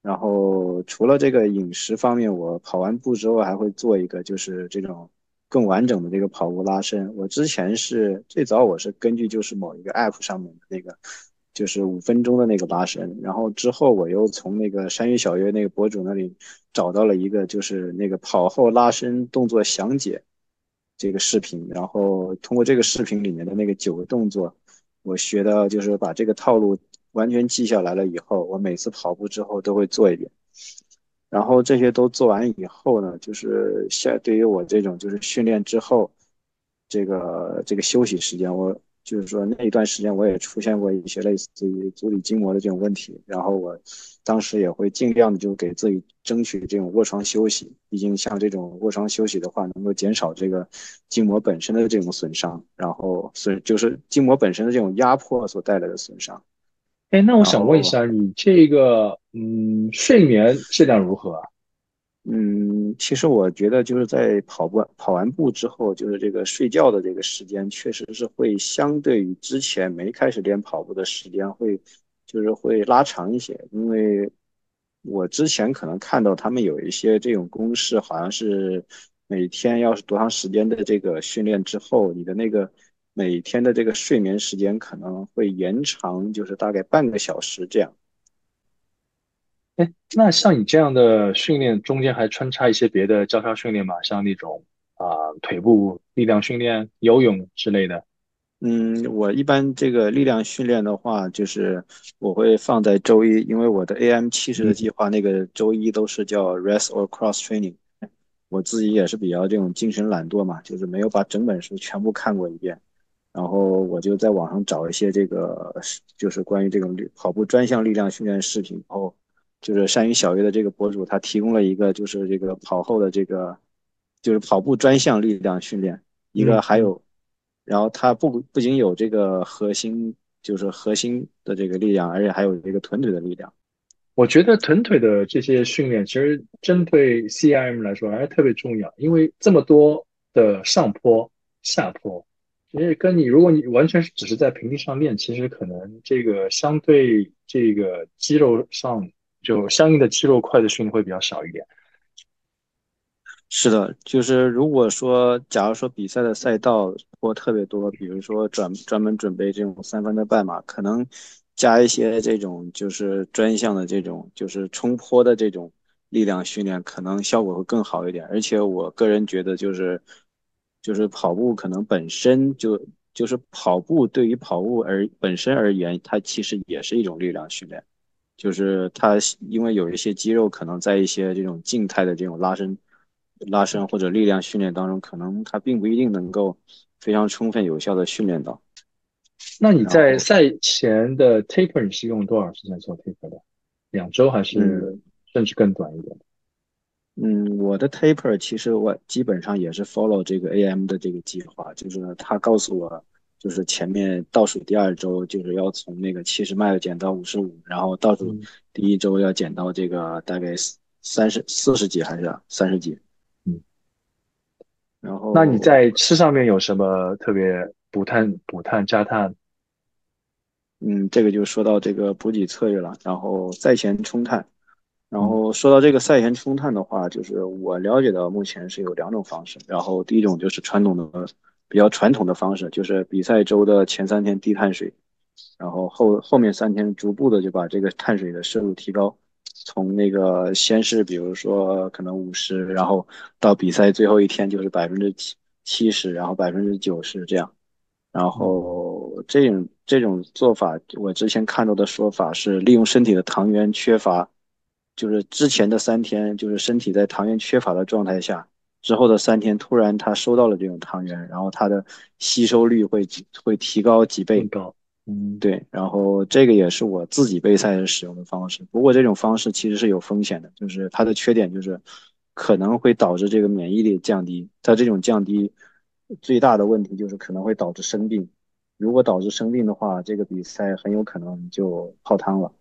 然后除了这个饮食方面，我跑完步之后还会做一个就是这种更完整的这个跑步拉伸。我之前是最早我是根据就是某一个 app 上面的那个，就是五分钟的那个拉伸。然后之后我又从那个山芋小月那个博主那里找到了一个就是那个跑后拉伸动作详解。这个视频，然后通过这个视频里面的那个九个动作，我学到就是把这个套路完全记下来了。以后我每次跑步之后都会做一遍，然后这些都做完以后呢，就是下对于我这种就是训练之后，这个这个休息时间我。就是说那一段时间我也出现过一些类似于足底筋膜的这种问题，然后我当时也会尽量的就给自己争取这种卧床休息，毕竟像这种卧床休息的话，能够减少这个筋膜本身的这种损伤，然后损就是筋膜本身的这种压迫所带来的损伤。哎，那我想问一下，你这个嗯睡眠质量如何啊？嗯，其实我觉得就是在跑步跑完步之后，就是这个睡觉的这个时间，确实是会相对于之前没开始练跑步的时间会，就是会拉长一些。因为我之前可能看到他们有一些这种公式，好像是每天要是多长时间的这个训练之后，你的那个每天的这个睡眠时间可能会延长，就是大概半个小时这样。哎，那像你这样的训练中间还穿插一些别的交叉训练吗？像那种啊腿部力量训练、游泳之类的。嗯，我一般这个力量训练的话，就是我会放在周一，因为我的 AM 七十的计划那个周一都是叫 rest or cross training。我自己也是比较这种精神懒惰嘛，就是没有把整本书全部看过一遍，然后我就在网上找一些这个就是关于这种跑步专项力量训练视频，然后。就是善于小约的这个博主，他提供了一个就是这个跑后的这个就是跑步专项力量训练，一个还有，然后他不不仅有这个核心就是核心的这个力量，而且还有这个臀腿的力量。我觉得臀腿的这些训练其实针对 C I M 来说还是特别重要，因为这么多的上坡下坡，其实跟你如果你完全是只是在平地上练，其实可能这个相对这个肌肉上。就相应的肌肉块的训练会比较少一点。是的，就是如果说，假如说比赛的赛道坡特别多，比如说专专门准备这种三分的半马，可能加一些这种就是专项的这种就是冲坡的这种力量训练，可能效果会更好一点。而且我个人觉得，就是就是跑步可能本身就就是跑步对于跑步而本身而言，它其实也是一种力量训练。就是他，因为有一些肌肉可能在一些这种静态的这种拉伸、拉伸或者力量训练当中，可能他并不一定能够非常充分有效的训练到。那你在赛前的 taper 你是用多少时间做 taper 的？两周还是甚至更短一点？嗯，我的 taper 其实我基本上也是 follow 这个 AM 的这个计划，就是他告诉我就是前面倒数第二周就是要从那个七十迈减到五十五，然后倒数第一周要减到这个大概三十四十几还是三十几。嗯，然后那你在吃上面有什么特别补碳、补碳、加碳？嗯，这个就说到这个补给策略了，然后赛前冲碳。然后说到这个赛前冲碳的话，就是我了解到目前是有两种方式。然后第一种就是传统的、比较传统的方式，就是比赛周的前三天低碳水，然后后后面三天逐步的就把这个碳水的摄入提高，从那个先是比如说可能五十，然后到比赛最后一天就是百分之七七十，然后百分之九十这样。然后这种这种做法，我之前看到的说法是利用身体的糖原缺乏。就是之前的三天，就是身体在糖原缺乏的状态下，之后的三天突然他收到了这种汤圆，然后他的吸收率会会提高几倍。高，嗯，对。然后这个也是我自己备赛时使用的方式。不过这种方式其实是有风险的，就是它的缺点就是可能会导致这个免疫力降低。它这种降低最大的问题就是可能会导致生病。如果导致生病的话，这个比赛很有可能就泡汤了。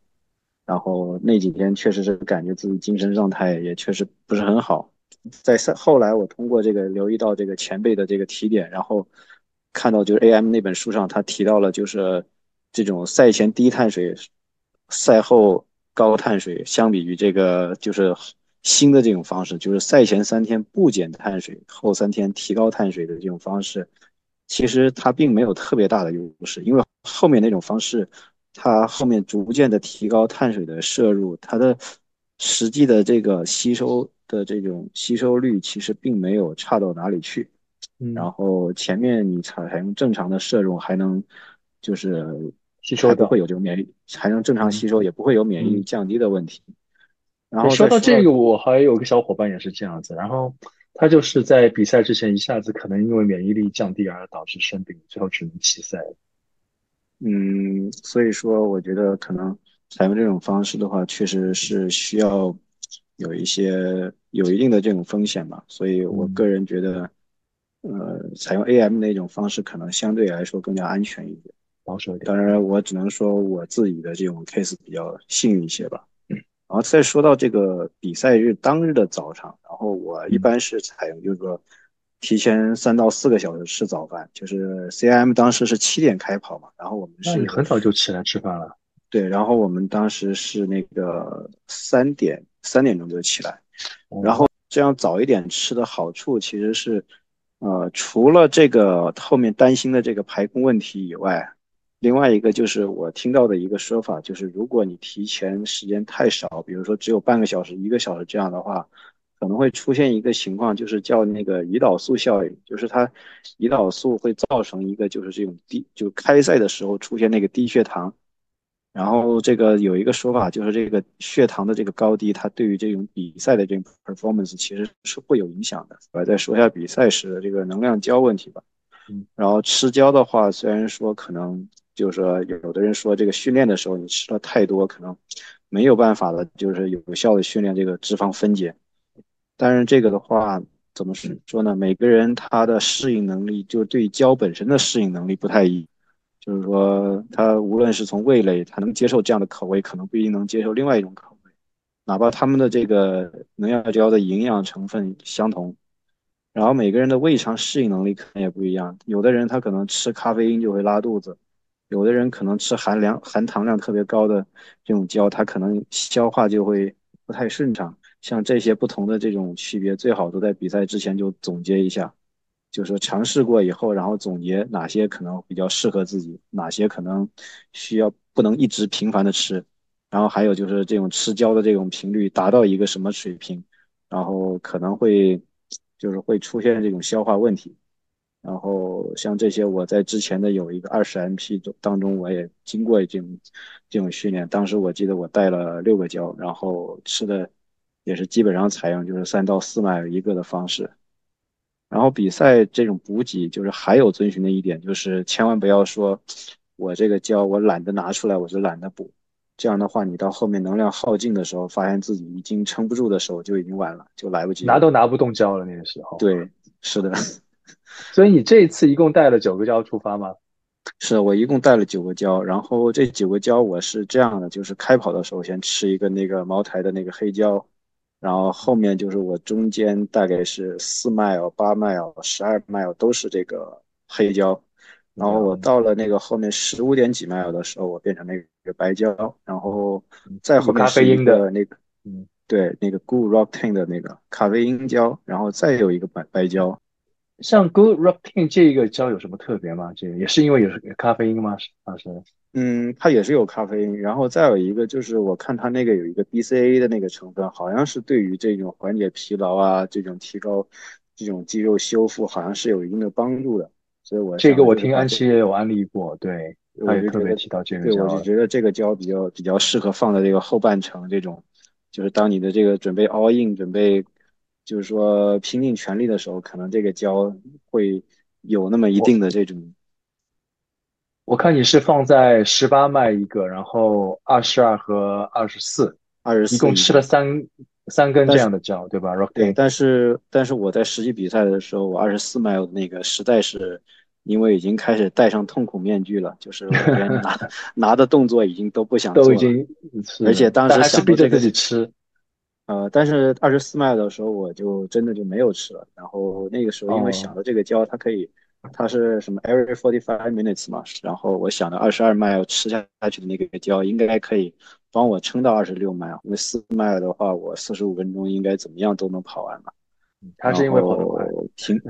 然后那几天确实是感觉自己精神状态也确实不是很好，在赛后来我通过这个留意到这个前辈的这个提点，然后看到就是 AM 那本书上他提到了就是这种赛前低碳水，赛后高碳水，相比于这个就是新的这种方式，就是赛前三天不减碳水，后三天提高碳水的这种方式，其实它并没有特别大的优势，因为后面那种方式。它后面逐渐的提高碳水的摄入，它的实际的这个吸收的这种吸收率其实并没有差到哪里去。然后前面你采采用正常的摄入，还能就是吸收不会有这种免疫，还能正常吸收，也不会有免疫力降低的问题。然后说到这个，我还有个小伙伴也是这样子，然后他就是在比赛之前一下子可能因为免疫力降低而导致生病，最后只能弃赛。嗯，所以说我觉得可能采用这种方式的话，确实是需要有一些有一定的这种风险吧。所以我个人觉得，呃，采用 AM 那种方式可能相对来说更加安全一点，保守一点。当然，我只能说我自己的这种 case 比较幸运一些吧。嗯然后再说到这个比赛日当日的早场，然后我一般是采用就是说。提前三到四个小时吃早饭，就是 CIM 当时是七点开跑嘛，然后我们是很早就起来吃饭了。对，然后我们当时是那个三点三点钟就起来，然后这样早一点吃的好处其实是，呃，除了这个后面担心的这个排空问题以外，另外一个就是我听到的一个说法，就是如果你提前时间太少，比如说只有半个小时、一个小时这样的话。可能会出现一个情况，就是叫那个胰岛素效应，就是它胰岛素会造成一个就是这种低，就开赛的时候出现那个低血糖。然后这个有一个说法，就是这个血糖的这个高低，它对于这种比赛的这种 performance 其实是会有影响的。我再说一下比赛时的这个能量胶问题吧。嗯。然后吃胶的话，虽然说可能就是说有的人说这个训练的时候你吃了太多，可能没有办法了，就是有效的训练这个脂肪分解。但是这个的话，怎么说呢？每个人他的适应能力，就对胶本身的适应能力不太一，就是说他无论是从味蕾，他能接受这样的口味，可能不一定能接受另外一种口味，哪怕他们的这个能量胶的营养成分相同，然后每个人的胃肠适应能力可能也不一样，有的人他可能吃咖啡因就会拉肚子，有的人可能吃含量含糖量特别高的这种胶，他可能消化就会不太顺畅。像这些不同的这种区别，最好都在比赛之前就总结一下，就是尝试过以后，然后总结哪些可能比较适合自己，哪些可能需要不能一直频繁的吃，然后还有就是这种吃胶的这种频率达到一个什么水平，然后可能会就是会出现这种消化问题，然后像这些我在之前的有一个二十 MP 中当中，我也经过这种这种训练，当时我记得我带了六个胶，然后吃的。也是基本上采用就是三到四麦一个的方式，然后比赛这种补给就是还有遵循的一点就是千万不要说，我这个胶我懒得拿出来，我就懒得补，这样的话你到后面能量耗尽的时候，发现自己已经撑不住的时候就已经晚了，就来不及拿都拿不动胶了那个时候。对，是的。[LAUGHS] 所以你这一次一共带了九个胶出发吗？是我一共带了九个胶，然后这九个胶我是这样的，就是开跑的时候先吃一个那个茅台的那个黑胶，然后后面就是我中间大概是四 mile、八 mile、十二 mile 都是这个黑胶，然后我到了那个后面十五点几 mile 的时候，我变成那个白胶，然后再后面是一个那个，嗯，对，那个 Good Rocking 的那个咖啡因胶，然后再有一个白白胶。像 Good Rocking 这一个胶有什么特别吗？这个也是因为有咖啡因吗？是啊，是。嗯，它也是有咖啡因，然后再有一个就是我看它那个有一个 BCA 的那个成分，好像是对于这种缓解疲劳啊，这种提高这种肌肉修复，好像是有一定的帮助的。所以我这个我听安琪也有安利过，对，我也特别提到这个胶，对，我就觉得这个胶比较比较适合放在这个后半程这种，就是当你的这个准备 all in 准备。就是说，拼尽全力的时候，可能这个胶会有那么一定的这种。我看你是放在十八麦一个，然后二十二和二十四，二十四，一共吃了三三根这样的胶，对吧？？Rock 对，但是但是我在实际比赛的时候，我二十四麦那个实在是因为已经开始戴上痛苦面具了，就是连 [LAUGHS] 拿拿的动作已经都不想做，都已经，而且当时想逼着自己吃。呃，但是二十四麦的时候，我就真的就没有吃了。然后那个时候，因为想到这个胶，它可以，它是什么 every forty five minutes 嘛。然后我想着二十二麦要吃下去的那个胶，应该可以帮我撑到二十六麦。因为四麦的话，我四十五分钟应该怎么样都能跑完吧。它是因为跑得快。频，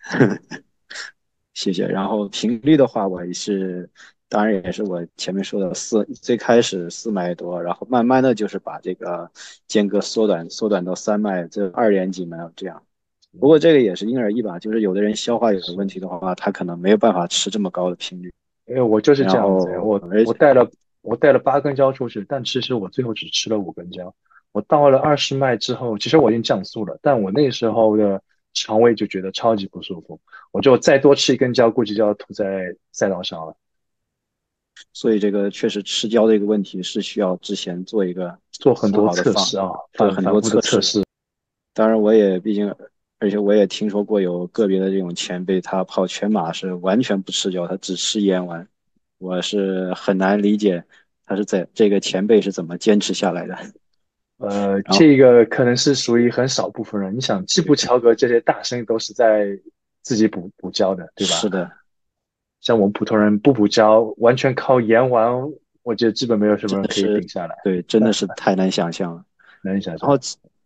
[LAUGHS] 谢谢。然后频率的话，我也是。当然也是我前面说的四，最开始四麦多，然后慢慢的就是把这个间隔缩短，缩短到三麦，这二点几麦这样。不过这个也是因人而异吧，就是有的人消化有问题的话，他可能没有办法吃这么高的频率。因为我就是这样子，我我带了我带了八根胶出去，但其实我最后只吃了五根胶。我到了二十麦之后，其实我已经降速了，但我那时候的肠胃就觉得超级不舒服，我就再多吃一根胶，估计就要吐在赛道上了。所以这个确实吃胶的一个问题是需要之前做一个做很多测试啊，做很多测试。当然，我也毕竟，而且我也听说过有个别的这种前辈，他跑全马是完全不吃胶，他只吃盐丸。我是很难理解他是在这个前辈是怎么坚持下来的。[LAUGHS] 呃，这个可能是属于很少部分人。你想，基普乔格这些大生都是在自己补补胶的，对吧？是的。像我们普通人不补胶，完全靠盐丸，我觉得基本没有什么人可以顶下来。对，真的是 [LAUGHS] 太难想象了，难以想象。然后，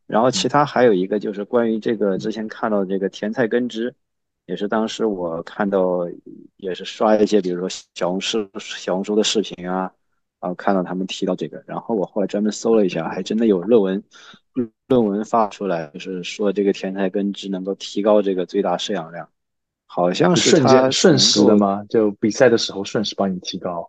然后其他还有一个就是关于这个之前看到这个甜菜根汁，也是当时我看到，也是刷一些，比如说小红书、小红书的视频啊，然后看到他们提到这个，然后我后来专门搜了一下，还真的有论文，论文发出来，就是说这个甜菜根汁能够提高这个最大摄氧量。好像是瞬间瞬时的吗？就比赛的时候瞬时帮你提高？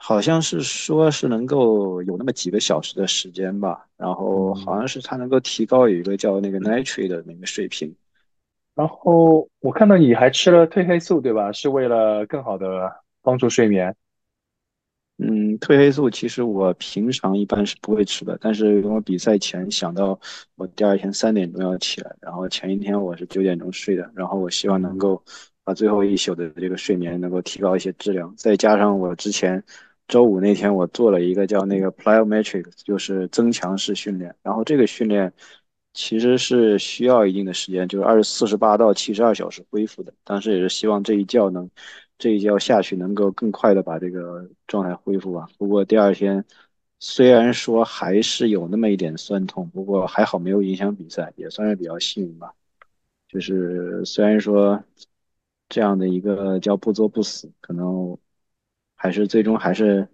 好像是说是能够有那么几个小时的时间吧，然后好像是它能够提高有一个叫那个 nitrate 的那个水平。然后我看到你还吃了褪黑素，对吧？是为了更好的帮助睡眠。嗯，褪黑素其实我平常一般是不会吃的，但是因为比赛前想到我第二天三点钟要起来，然后前一天我是九点钟睡的，然后我希望能够把最后一宿的这个睡眠能够提高一些质量，再加上我之前周五那天我做了一个叫那个 plyometrics，就是增强式训练，然后这个训练其实是需要一定的时间，就是二十四十八到七十二小时恢复的，当时也是希望这一觉能。这一觉下去能够更快的把这个状态恢复吧。不过第二天虽然说还是有那么一点酸痛，不过还好没有影响比赛，也算是比较幸运吧。就是虽然说这样的一个叫不作不死，可能还是最终还是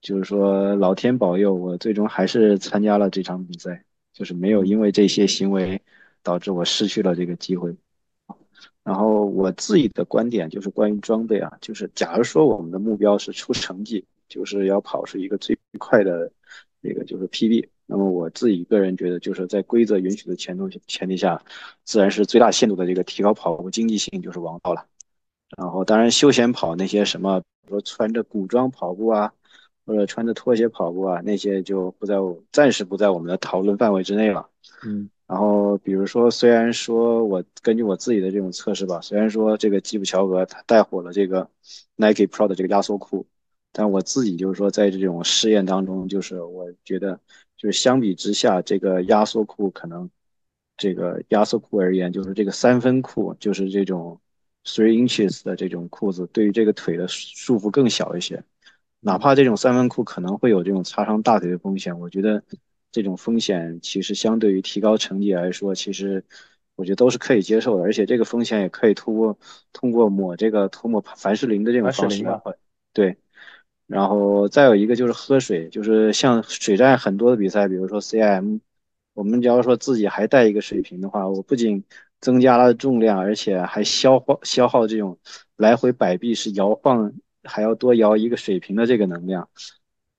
就是说老天保佑，我最终还是参加了这场比赛，就是没有因为这些行为导致我失去了这个机会。然后我自己的观点就是关于装备啊，就是假如说我们的目标是出成绩，就是要跑出一个最快的那个就是 PB，那么我自己个人觉得就是在规则允许的前提前提下，自然是最大限度的这个提高跑步经济性就是王道了。然后当然休闲跑那些什么，比如说穿着古装跑步啊，或者穿着拖鞋跑步啊，那些就不在暂时不在我们的讨论范围之内了。嗯。然后比如说，虽然说我根据我自己的这种测试吧，虽然说这个基普乔格他带火了这个 Nike Pro 的这个压缩裤，但我自己就是说在这种试验当中，就是我觉得就是相比之下，这个压缩裤可能这个压缩裤而言，就是这个三分裤，就是这种 three inches 的这种裤子，对于这个腿的束缚更小一些。哪怕这种三分裤可能会有这种擦伤大腿的风险，我觉得。这种风险其实相对于提高成绩来说，其实我觉得都是可以接受的，而且这个风险也可以通过通过抹这个涂抹凡士林的这种方式来对，然后再有一个就是喝水，就是像水战很多的比赛，比如说 CIM，我们只要说自己还带一个水瓶的话，我不仅增加了重量，而且还消耗消耗这种来回摆臂是摇晃还要多摇一个水瓶的这个能量。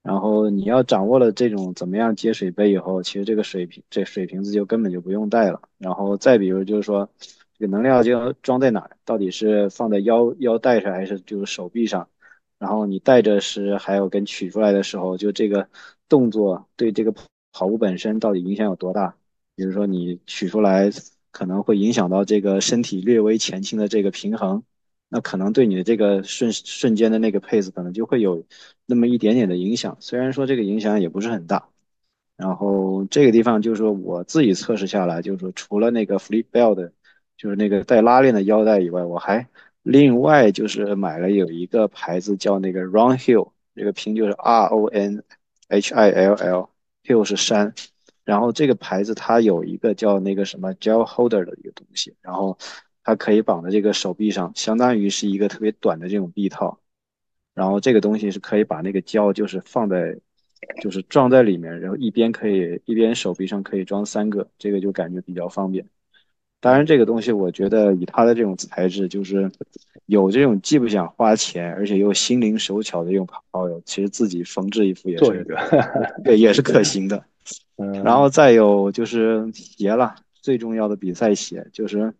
然后你要掌握了这种怎么样接水杯以后，其实这个水瓶这水瓶子就根本就不用带了。然后再比如就是说，这个能量就要装在哪儿？到底是放在腰腰带上还是就是手臂上？然后你带着时还有跟取出来的时候，就这个动作对这个跑步本身到底影响有多大？比如说你取出来可能会影响到这个身体略微前倾的这个平衡。那可能对你的这个瞬瞬间的那个 pace 可能就会有那么一点点的影响，虽然说这个影响也不是很大。然后这个地方就是说我自己测试下来，就是说除了那个 flip belt，就是那个带拉链的腰带以外，我还另外就是买了有一个牌子叫那个 Run Hill，这个拼就是 R O N H I L L，Hill 是山。然后这个牌子它有一个叫那个什么 gel holder 的一个东西，然后。它可以绑在这个手臂上，相当于是一个特别短的这种臂套，然后这个东西是可以把那个胶就是放在，就是装在里面，然后一边可以一边手臂上可以装三个，这个就感觉比较方便。当然，这个东西我觉得以它的这种材质，就是有这种既不想花钱，而且又心灵手巧的这种跑友，其实自己缝制一副也是对，也是可行的。[LAUGHS] 然后再有就是鞋了，最重要的比赛鞋就是。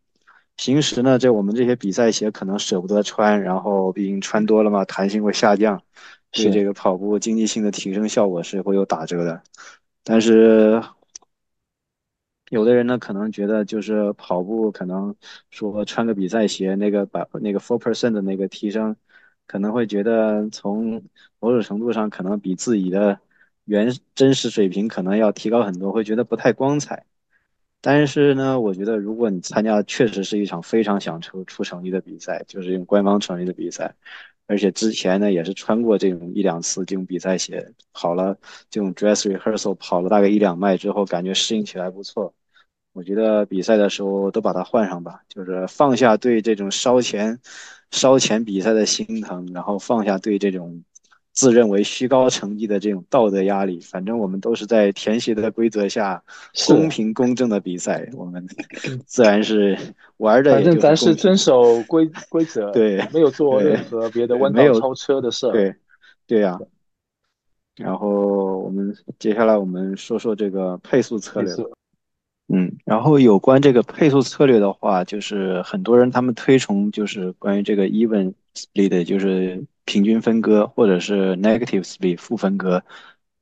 平时呢，这我们这些比赛鞋可能舍不得穿，然后毕竟穿多了嘛，弹性会下降，对这个跑步经济性的提升效果是会有打折的。但是有的人呢，可能觉得就是跑步可能说穿个比赛鞋，那个百那个 four percent 的那个提升，可能会觉得从某种程度上可能比自己的原真实水平可能要提高很多，会觉得不太光彩。但是呢，我觉得如果你参加确实是一场非常想出出成绩的比赛，就是用官方成绩的比赛，而且之前呢也是穿过这种一两次这种比赛鞋，跑了这种 dress rehearsal 跑了大概一两迈之后，感觉适应起来不错。我觉得比赛的时候都把它换上吧，就是放下对这种烧钱烧钱比赛的心疼，然后放下对这种。自认为虚高成绩的这种道德压力，反正我们都是在填写的规则下公平公正的比赛，我们自然是玩的。反正咱是遵守规规则，对，没有做任何别的弯道超车的事。对，对呀。然后我们接下来我们说说这个配速策略。嗯，然后有关这个配速策略的话，就是很多人他们推崇就是关于这个 even speed，就是。平均分割，或者是 negative speed 负分割，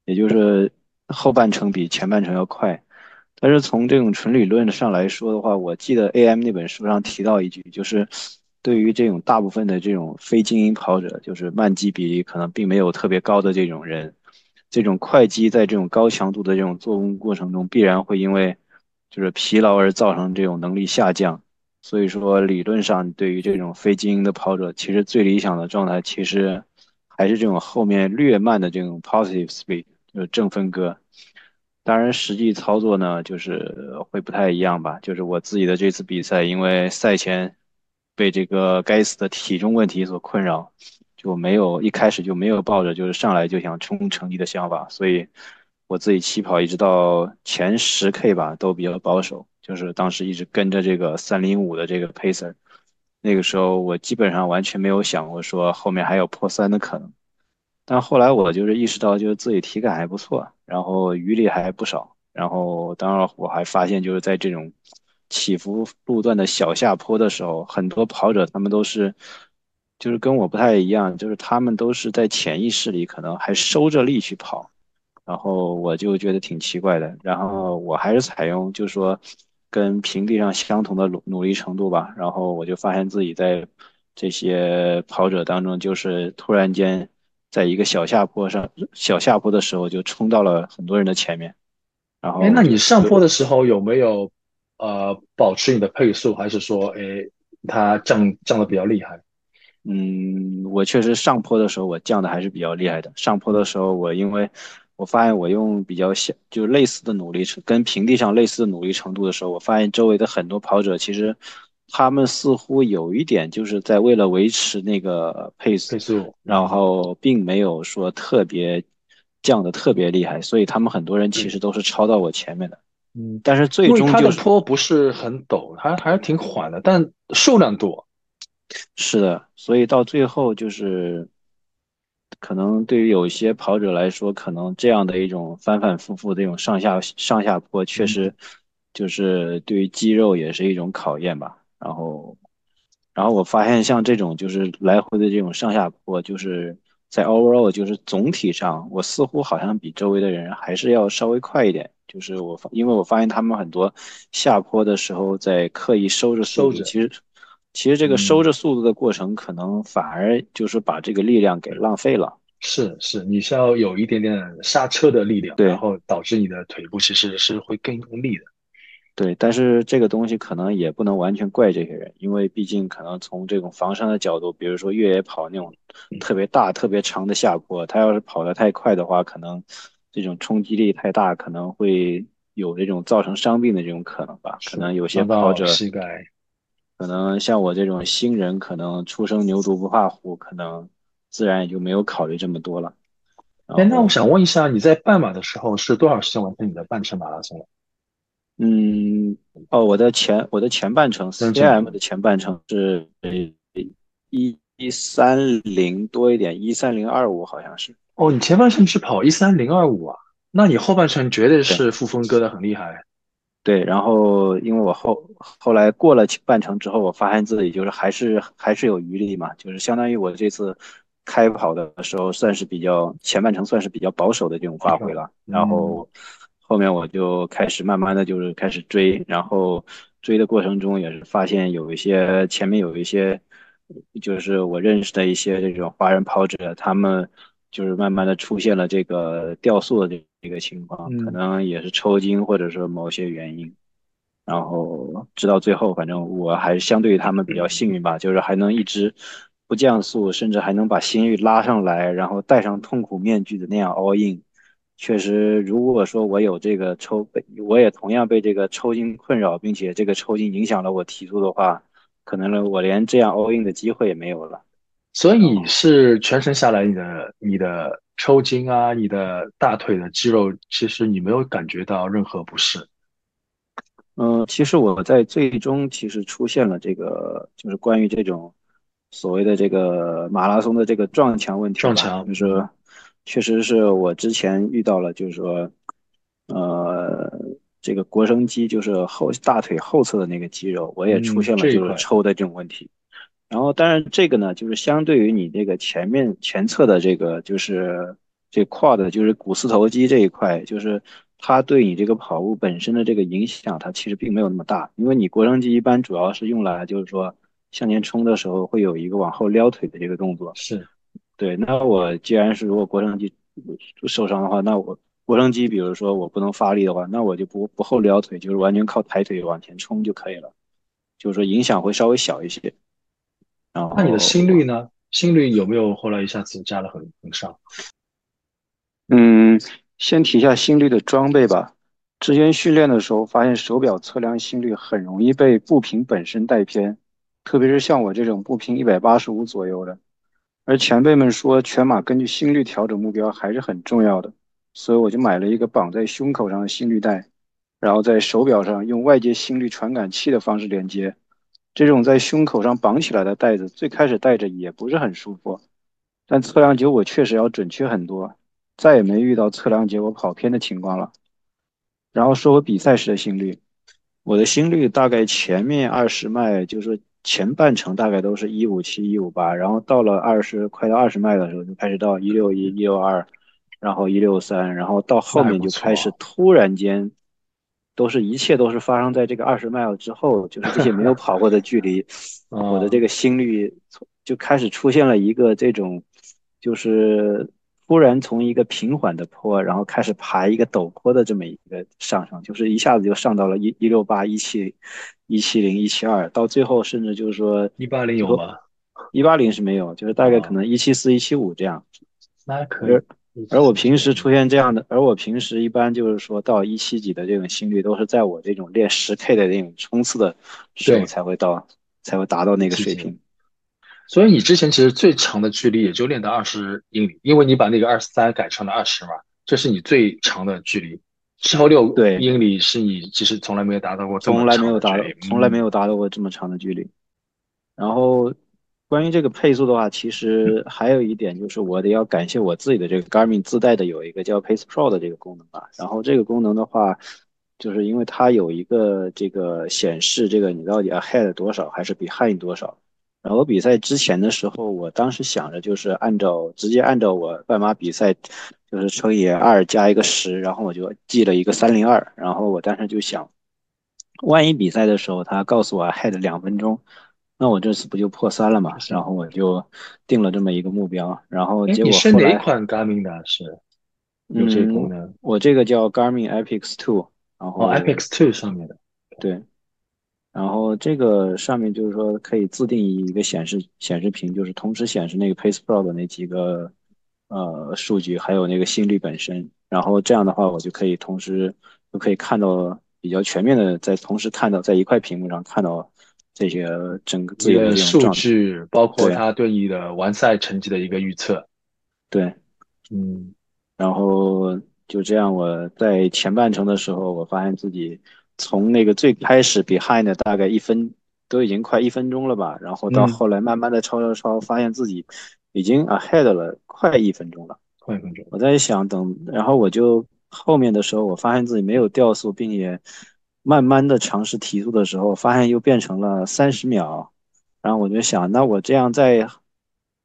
也就是后半程比前半程要快。但是从这种纯理论上来说的话，我记得 AM 那本书上提到一句，就是对于这种大部分的这种非精英跑者，就是慢肌比例可能并没有特别高的这种人，这种快肌在这种高强度的这种做工过程中，必然会因为就是疲劳而造成这种能力下降。所以说，理论上对于这种非精英的跑者，其实最理想的状态其实还是这种后面略慢的这种 positive speed，就是正分割。当然，实际操作呢，就是会不太一样吧。就是我自己的这次比赛，因为赛前被这个该死的体重问题所困扰，就没有一开始就没有抱着就是上来就想冲成绩的想法，所以我自己起跑一直到前十 K 吧，都比较保守。就是当时一直跟着这个三零五的这个 pacer，那个时候我基本上完全没有想过说后面还有破三的可能。但后来我就是意识到，就是自己体感还不错，然后余力还不少。然后当然我还发现，就是在这种起伏路段的小下坡的时候，很多跑者他们都是就是跟我不太一样，就是他们都是在潜意识里可能还收着力去跑，然后我就觉得挺奇怪的。然后我还是采用就是说跟平地上相同的努努力程度吧。然后我就发现自己在这些跑者当中，就是突然间在一个小下坡上小下坡的时候就冲到了很多人的前面。然后，哎，那你上坡的时候有没有呃保持你的配速，还是说哎它降降的比较厉害？嗯，我确实上坡的时候我降的还是比较厉害的。上坡的时候我因为我发现我用比较小就类似的努力程跟平地上类似的努力程度的时候，我发现周围的很多跑者其实他们似乎有一点就是在为了维持那个配速，配速，然后并没有说特别降的特别厉害，所以他们很多人其实都是超到我前面的。嗯，但是最终就是坡不是很陡，还还是挺缓的，但数量多。是的，所以到最后就是可能对于有一些跑者来说，可能这样的一种反反复复的这种上下上下坡，确实就是对于肌肉也是一种考验吧。然后，然后我发现像这种就是来回的这种上下坡，就是在 overall 就是总体上，我似乎好像比周围的人还是要稍微快一点。就是我发，因为我发现他们很多下坡的时候在刻意收着速度，收着其实其实这个嗯收着速度的过程，可能反而就是把这个力量给浪费了。是是，你是要有一点点刹车的力量，对然后导致你的腿部其实是会更用力的。对，但是这个东西可能也不能完全怪这些人，因为毕竟可能从这种防伤的角度，比如说越野跑那种特别大、特别长的下坡，他要是跑得太快的话，可能这种冲击力太大，可能会有这种造成伤病的这种可能吧。可能有些跑者，膝盖。可能像我这种新人，可能初生牛犊不怕虎，可能自然也就没有考虑这么多了。哎，那我，想问一下，你在半马的时候是多少时间完成你的半程马拉松了？嗯，哦，我的前我的前半程认真，CM 的前半程是一一三零多一点，一三零二五好像是。哦，你前半程是跑一三零二五啊？那你后半程绝对对是负分割的很厉害。对，然后因为我后后来过了半程之后，我发现自己就是还是还是有余力嘛，就是相当于我这次开跑的时候算是比较前半程算是比较保守的这种发挥了，然嗯。后后面我就开始慢慢的就是开始追，然后追的过程中也是发现有一些前面有一些就是我认识的一些这种华人跑者，他们就是慢慢的出现了这个掉速的这这个情况，可嗯能也是抽筋或者说某些原因。然后直到最后，反正我还是相对于他们比较幸运吧，就是还能一直不降速，甚至还能把心率拉上来，然后戴上痛苦面具的那样 all in。确实，如果说我有这个抽被，我也同样被这个抽筋困扰，并且这个抽筋影响了我提速的话，可能呢我连这样 all in 的机会也没有了。所以是全程下来，你的你的抽筋啊，你的大腿的肌肉，其实你没有感觉到任何不适。嗯，其实我在最终其实出现了这个，就是关于这种所谓的这个马拉松的这个撞墙问题吧，撞墙就是说确实是我之前遇到了，就是说，呃，这个腘绳肌就是后大腿后侧的那个肌肉，我也出嗯，现了就是抽的这种问题。然后当然这个呢，就是相对于你这个前面前侧的这个就是这 quad 就是股四头肌这一块，就是它对你这个跑步本身的这个影响，它其实并没有那么大，因为你腘绳肌一般主要是用来就是说向前冲的时候会有一个往后撩腿的这个动作。是。对，那我既然是如果腘绳肌受伤的话，那我腘绳肌比如说我不能发力的话，那我就不不后撩腿，就是完全靠抬腿往前冲就可以了，就是说影响会稍微小一些。然那你的心率，呢？心率有没有后来一下子加了很很上？嗯，先提一下心率的装备吧。之前训练的时候发现手表测量心率很容易被步频本身带偏，特别是像我这种步频一百八十五左右的。而前辈们说，全马根据心率调整目标还是很重要的，所以我就买了一个绑在胸口上的心率带，然后在手表上用外接心率传感器的方式连接。这种在胸口上绑起来的带子，最开始戴着也不是很舒服，但测量结果确实要准确很多，再也没遇到测量结果跑偏的情况了。然后说我比赛时的心率，我的心率大概前面二十迈就是前半程大概都是一五七一五八，然后到了二十快到二十迈的时候就开始到一六一一六二，然后一六三，然后到后面就开始突然间，都是一切都是发生在这个二十迈之后，就是这些没有跑过的距离，[LAUGHS] 我的这个心率就开始出现了一个这种，就是突然从一个平缓的坡，然后开始爬一个陡坡的这么一个上升，就是一下子就上到了一一六八一七。一七零一七二，到最后甚至就是说一八零有吗？一八零是没有，就是大概可能一七四一七五这样。那可以。而我平时出现这样的，而我平时一般就是说到一七几的这种心率，都是在我这种练十 K 的那种冲刺的时候才会到，才会达到那个水平。所以你之前其实最长的距离也就练到二十英里，因为你把那个二十三改成了二十嘛，这是你最长的距离。超六对英里是你其实从来没有达到过，从来没有达到，从来没有达到过这么长的距离。然后关于这个配速的话，其实 [LAUGHS] 还有一点就是我得要感谢我自己的这个 Garmin 自带的有一个叫 Pace Pro 的这个功能吧。然后这个功能的话，就是因为它有一个这个显示这个你到底 ahead 多少还是 behind 多少。然后比赛之前的时候，我当时想着就是按照直接按照我半马比赛。就是乘以二加一个十，然后我就记了一个三零二，然后我当时就想，万一比赛的时候他告诉我 ahead 两分钟，那我这次不就破三了嘛？然后我就定了这么一个目标，然后结果后来。你是哪款 Garmin 的？是有这个功能？我这个叫 Garmin Epix Two，然后 Epix Two 上面的。对，然后这个上面就是说可以自定义一个显示显示屏，就是同时显示那个 Pace Pro 的那几个。呃，数据还有那个心率本身，然后这样的话，我就可以同时就可以看到比较全面的，在同时看到在一块屏幕上看到这些整个自由的数据，包括它对你的完赛成绩的一个预测。对，嗯，然后就这样，我在前半程的时候，我发现自己从那个最开始 behind 大概一分都已经快一分钟了吧，然后到后来慢慢的超超超，发现自己。已经 ahead 了快一分钟了，快一分钟。我在想等，然后我就后面的时候，我发现自己没有掉速，并且慢慢的尝试提速的时候，发现又变成了三十秒。然后我就想，那我这样在，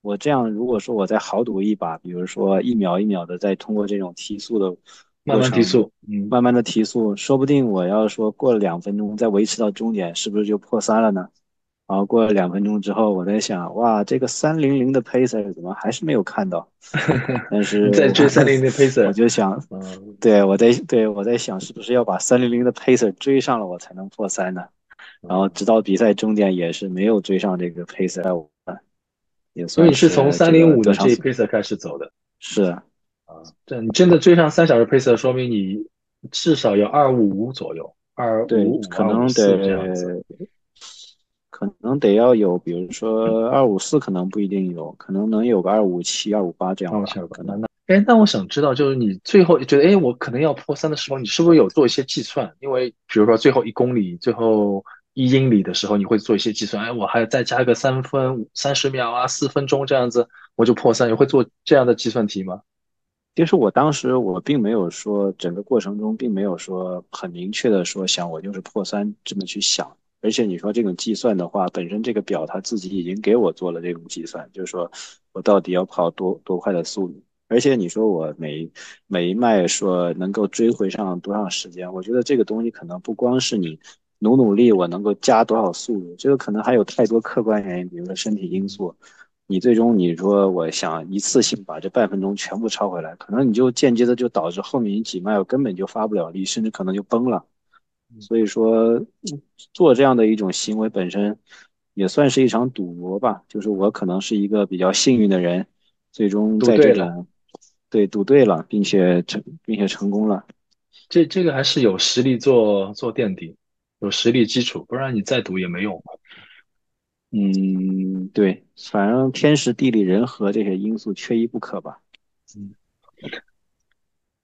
我这样如果说我再豪赌一把，比如说一秒一秒的再通过这种提速的慢慢提速，嗯，慢慢的提速，说不定我要说过了两分钟再维持到终点，是不是就破三了呢？然后过了两分钟之后，我在想，哇，这个三零零的 pacer 怎么还是没有看到？[LAUGHS] 但是在追三零零的 pacer，[LAUGHS] 我就想，对我在对我在想，是不是要把三零零的 pacer 追上了，我才能破三呢？然后直到比赛终点也是没有追上这个 pacer，也所以你是从三零五的这 pacer 开始走的？是啊，这你真的追上三小时 pacer，说明你至少有二五五左右，二五可能得。可能得要有，比如说二五四，可能不一定有，可能能有个二五七、二五八这样吧。可能那哎，那我想知道，就是你最后觉得，哎，我可能要破三的时候，你是不是有做一些计算？因为比如说最后一公里、最后一英里的时候，你会做一些计算，哎，我还要再加个三分三十秒啊，四分钟这样子，我就破三。你会做这样的计算题吗？其实我当时我并没有说整个过程中并没有说很明确的说想我就是破三这么去想。而且你说这种计算的话，本身这个表它自己已经给我做了这种计算，就是说我到底要跑多多快的速度。而且你说我每每一迈说能够追回上多长时间，我觉得这个东西可能不光是你努努力我能够加多少速度，这个可能还有太多客观原因，比如说身体因素。你最终你说我想一次性把这半分钟全部超回来，可能你就间接的就导致后面几迈我根本就发不了力，甚至可能就崩了。所以说，做这样的一种行为本身，也算是一场赌博吧。就是我可能是一个比较幸运的人，最终在这个对赌对了，并且成并且成功了。这这个还是有实力做做垫底，有实力基础，不然你再赌也没用。嗯，对，反正天时地利人和这些因素缺一不可吧。嗯，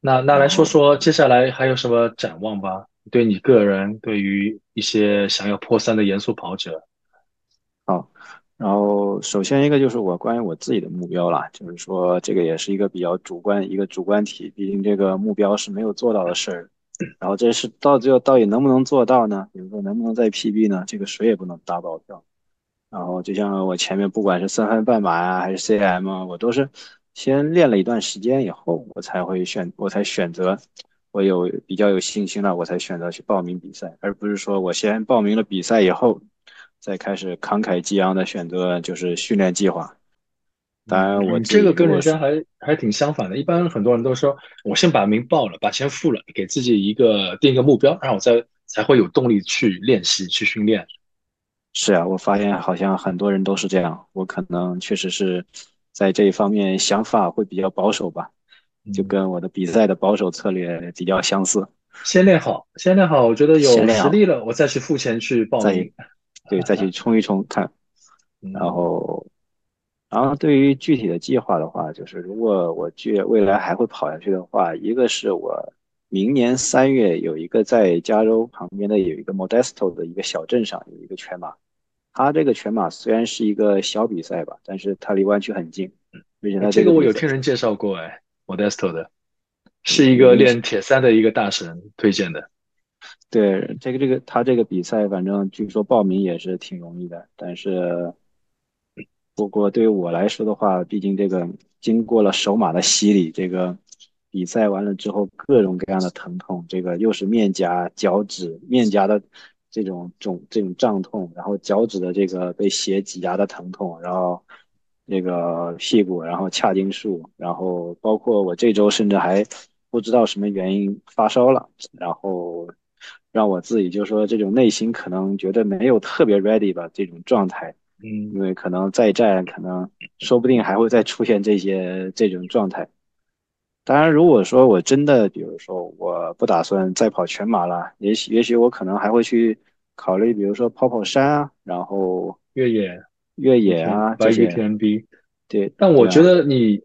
那那来说说接下来还有什么展望吧。对你个人，对于一些想要破三的严肃跑者，好，然后首先一个就是我关于我自己的目标啦，就是说这个也是一个比较主观一个主观题，毕竟这个目标是没有做到的事儿，然后这是到最后到底能不能做到呢？比如说能不能再 PB 呢？这个谁也不能打保票，然后就像我前面不管是三分半马啊，还是 CM 啊，我都是先练了一段时间以后，我才会选，我才选择，我有比较有信心了，我才选择去报名比赛，而不是说我先报名了比赛以后，再开始慷慨激昂的选择就是训练计划。当然，我这个跟人家还还挺相反的。一般很多人都说，我先把名报了，把钱付了，给自己一个定一个目标，然后我再才会有动力去练习、去训练。是啊，我发现好像很多人都是这样。我可能确实是在这一方面想法会比较保守吧，就跟我的比赛的保守策略比较相似。先练好，先练好，我觉得有实力了，我再去付钱去报名。对，再去 [LAUGHS] 冲一冲看，然后。然后对于具体的计划的话，就是如果我去未来还会跑下去的话，一个是我明年三月有一个在加州旁边的有一个 Modesto 的一个小镇上有一个全马，它这个全马虽然是一个小比赛吧，但是它离湾区很近，而且它这个我有听人介绍过哎，Modesto 的是一个练铁三的一个大神推荐的。对，这个这个他这个比赛反正据说报名也是挺容易的，但是。不过对于我来说的话，毕竟这个经过了手马的洗礼，这个比赛完了之后，各种各样的疼痛，这个又是面颊、脚趾、面颊的这种肿、这种胀痛，然后脚趾的这个被血挤压的疼痛，然后那个屁股，然后髂胫束，然后包括我这周甚至还不知道什么原因发烧了，然后让我自己就说这种内心可能觉得没有特别 ready 吧，这种状态。嗯，因为可能再战，可能说不定还会再出现这些这种状态。当然，如果说我真的，比如说我不打算再跑全马了，也许也许我可能还会去考虑，比如说跑跑山啊，然后越野、越野啊这些。UTMB。对，但我觉得你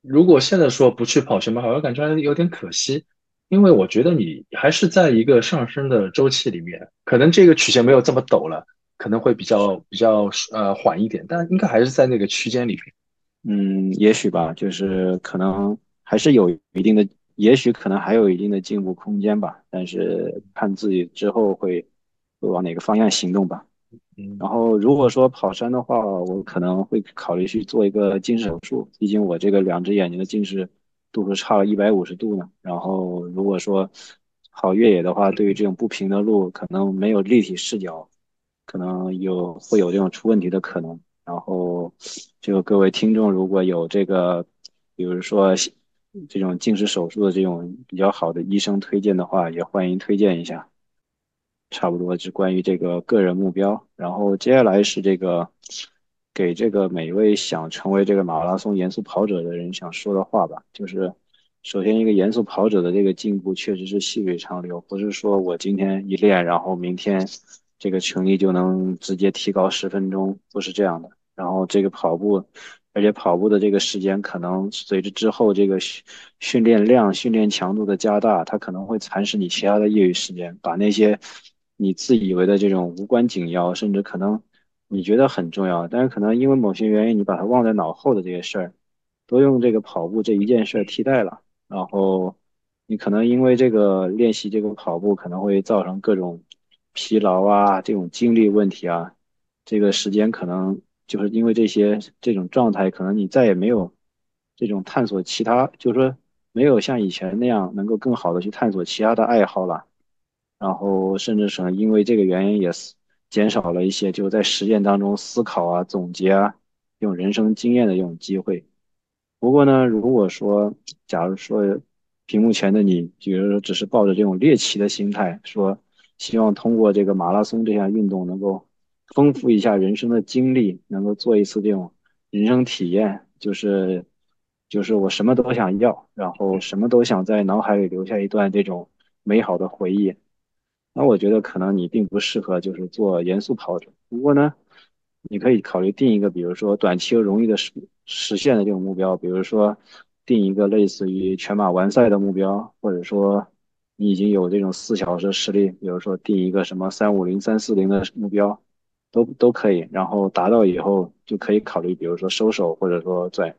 如果现在说不去跑全马，我感觉有点可惜，因为我觉得你还是在一个上升的周期里面，可能这个曲线没有这么陡了。可能会比较比较呃缓一点，但应该还是在那个区间里面。嗯，也许吧，就是可能还是有一定的，也许可能还有一定的进步空间吧。但是看自己之后会会往哪个方向行动吧。然后如果说跑山的话，我可能会考虑去做一个近视手术，毕竟我这个两只眼睛的近视度数差了一百五十度呢。然后如果说跑越野的话，对于这种不平的路，可能没有立体视角。可能有会有这种出问题的可能，然后就各位听众如果有这个，比如说这种近视手术的这种比较好的医生推荐的话，也欢迎推荐一下。差不多是关于这个个人目标，然后接下来是这个给这个每一位想成为这个马拉松严肃跑者的人想说的话吧，就是首先一个严肃跑者的这个进步确实是细水长流，不是说我今天一练，然后明天。这个成绩就能直接提高十分钟，不是这样的。然后这个跑步，而且跑步的这个时间可能随着之后这个训训练量、训练强度的加大，它可能会蚕食你其他的业余时间，把那些你自以为的这种无关紧要，甚至可能你觉得很重要，但是可能因为某些原因你把它忘在脑后的这些事儿，都用这个跑步这一件事替代了。然后你可能因为这个练习这个跑步，可能会造成各种。疲劳啊，这种精力问题啊，这个时间可能就是因为这些这种状态，可能你再也没有这种探索其他，就是说没有像以前那样能够更好的去探索其他的爱好了，然后甚至是因为这个原因也是减少了一些就在实践当中思考啊、总结啊这种人生经验的这种机会。不过呢，如果说假如说屏幕前的你，比如说只是抱着这种猎奇的心态说。希望通过这个马拉松这项运动，能够丰富一下人生的经历，能够做一次这种人生体验，就是就是我什么都想要，然后什么都想在脑海里留下一段这种美好的回忆。那我觉得可能你并不适合就是做严肃跑者。不过呢，你可以考虑定一个，比如说短期又容易的实实现的这种目标，比如说定一个类似于全马完赛的目标，或者说。你已经有这种四小时实力，比如说定一个什么三五零、三四零的目标，都都可以。然后达到以后，就可以考虑，比如说收手，或者说转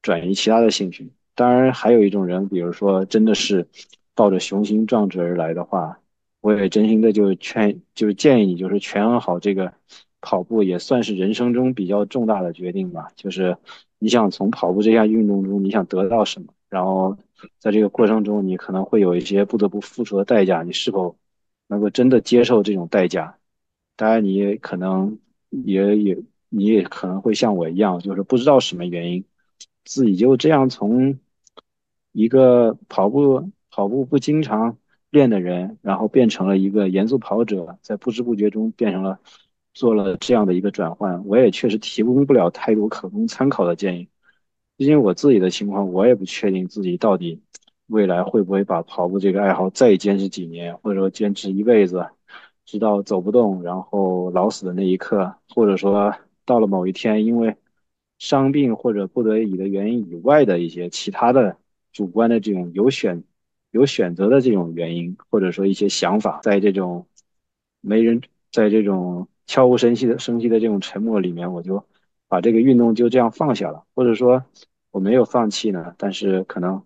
转移其他的兴趣。当然，还有一种人，比如说真的是抱着雄心壮志而来的话，我也真心的就劝，就是建议你，就是权衡好这个跑步也算是人生中比较重大的决定吧。就是你想从跑步这项运动中你想得到什么，然后在这个过程中你可能会有一些不得不付出的代价，你是否能够真的接受这种代价？当然，你也可能也也你也可能会像我一样，就是不知道什么原因，自己就这样从一个跑步跑步不经常。练的人，然后变成了一个严肃跑者，在不知不觉中变成了做了这样的一个转换。我也确实提供不了太多可供参考的建议，毕竟我自己的情况，我也不确定自己到底未来会不会把跑步这个爱好再坚持几年，或者说坚持一辈子，直到走不动，然后老死的那一刻，或者说到了某一天，因为伤病或者不得已的原因以外的一些其他的主观的这种有选。有选择的这种原因，或者说一些想法，在这种没人，在这种悄无声息的、声息的这种沉默里面，我就把这个运动就这样放下了，或者说我没有放弃呢，但是可能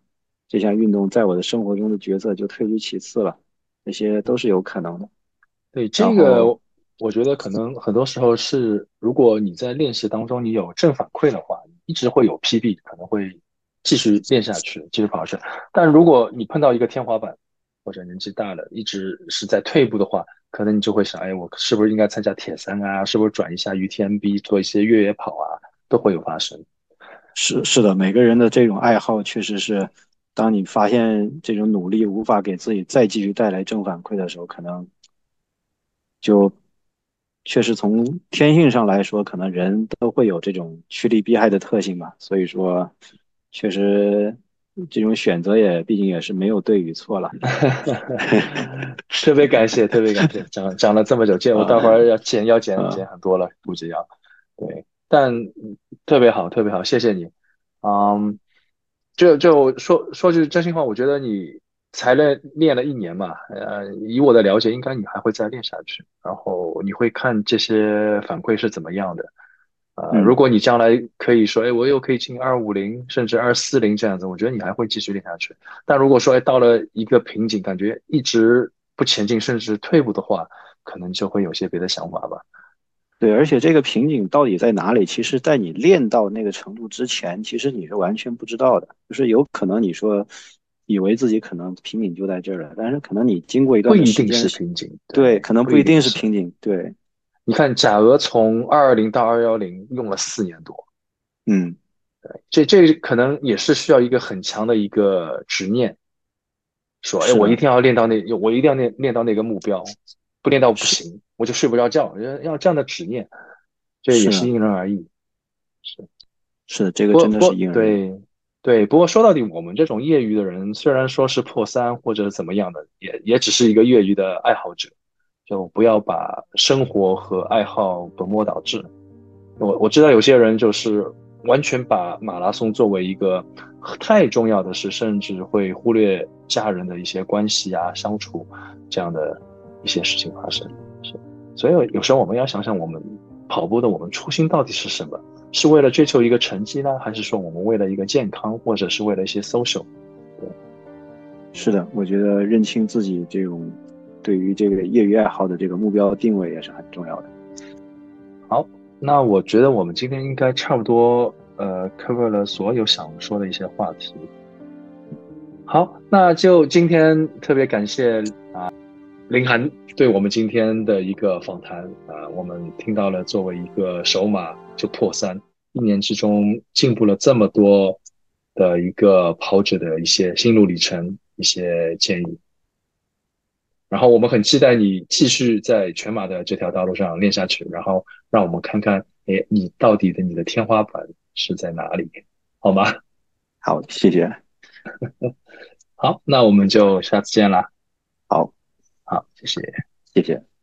这项运动在我的生活中的角色就退居其次了，这些都是有可能的。对这个，我觉得可能很多时候是，如果你在练习当中你有正反馈的话，一直会有 PB，可能会。继续练下去，继续跑下去。但如果你碰到一个天花板，或者年纪大了，一直是在退步的话，可能你就会想：哎，我是不是应该参加铁三啊？是不是转一下 UTMB，做一些越野跑啊？都会有发生。是是的，每个人的这种爱好确实是，当你发现这种努力无法给自己再继续带来正反馈的时候，可能就确实从天性上来说，可能人都会有这种趋利避害的特性吧。所以说。确实，这种选择也毕竟也是没有对与错了。[LAUGHS] [LAUGHS] 特别感谢，特别感谢，讲讲了这么久，见我待会儿要剪要剪剪很多了，估计要。对，但特别好，特别好，谢谢你。嗯，就就说说句真心话，我觉得你才练练了一年嘛，呃，以我的了解，应该你还会再练下去，然后你会看这些反馈是怎么样的。呃，如果你将来可以说，哎，我又可以进二五零，甚至二四零这样子，我觉得你还会继续练下去。但如果说，哎，到了一个瓶颈，感觉一直不前进，甚至退步的话，可能就会有些别的想法吧。对，而且这个瓶颈到底在哪里？其实，在你练到那个程度之前，其实你是完全不知道的。就是有可能你说，以为自己可能瓶颈就在这儿了，但是可能你经过一段不一定是瓶颈，对，可能不一定是瓶颈，对。你看，贾俄从二二零到二幺零用了四年多，嗯，对，这这可能也是需要一个很强的一个执念，说，哎，我一定要练到那，我一定要练练到那个目标，不练到不行，我就睡不着觉，要要这样的执念，这也是因人而异，是。是，这个真的是因人对对。不过说到底，我们这种业余的人，虽然说是破三或者怎么样的，也也只是一个业余的爱好者。就不要把生活和爱好本末倒置。我我知道有些人就是完全把马拉松作为一个太重要的事，甚至会忽略家人的一些关系啊、相处这样的一些事情发生。是，所以有时候我们要想想，我们跑步的我们初心到底是什么？是为了追求一个成绩呢，还是说我们为了一个健康，或者是为了一些 social？对，是的，我觉得认清自己这种。对于这个业余爱好的这个目标定位也是很重要的。好，那我觉得我们今天应该差不多呃 cover 了所有想说的一些话题。好，那就今天特别感谢啊林涵对我们今天的一个访谈啊，我们听到了作为一个首马就破三，一年之中进步了这么多的一个跑者的一些心路历程，一些建议。然后我们很期待你继续在全马的这条道路上练下去，然后让我们看看，哎，你到底的你的天花板是在哪里，好吗？好，谢谢。[LAUGHS] 好，那我们就下次见啦。好，好，谢谢，谢谢。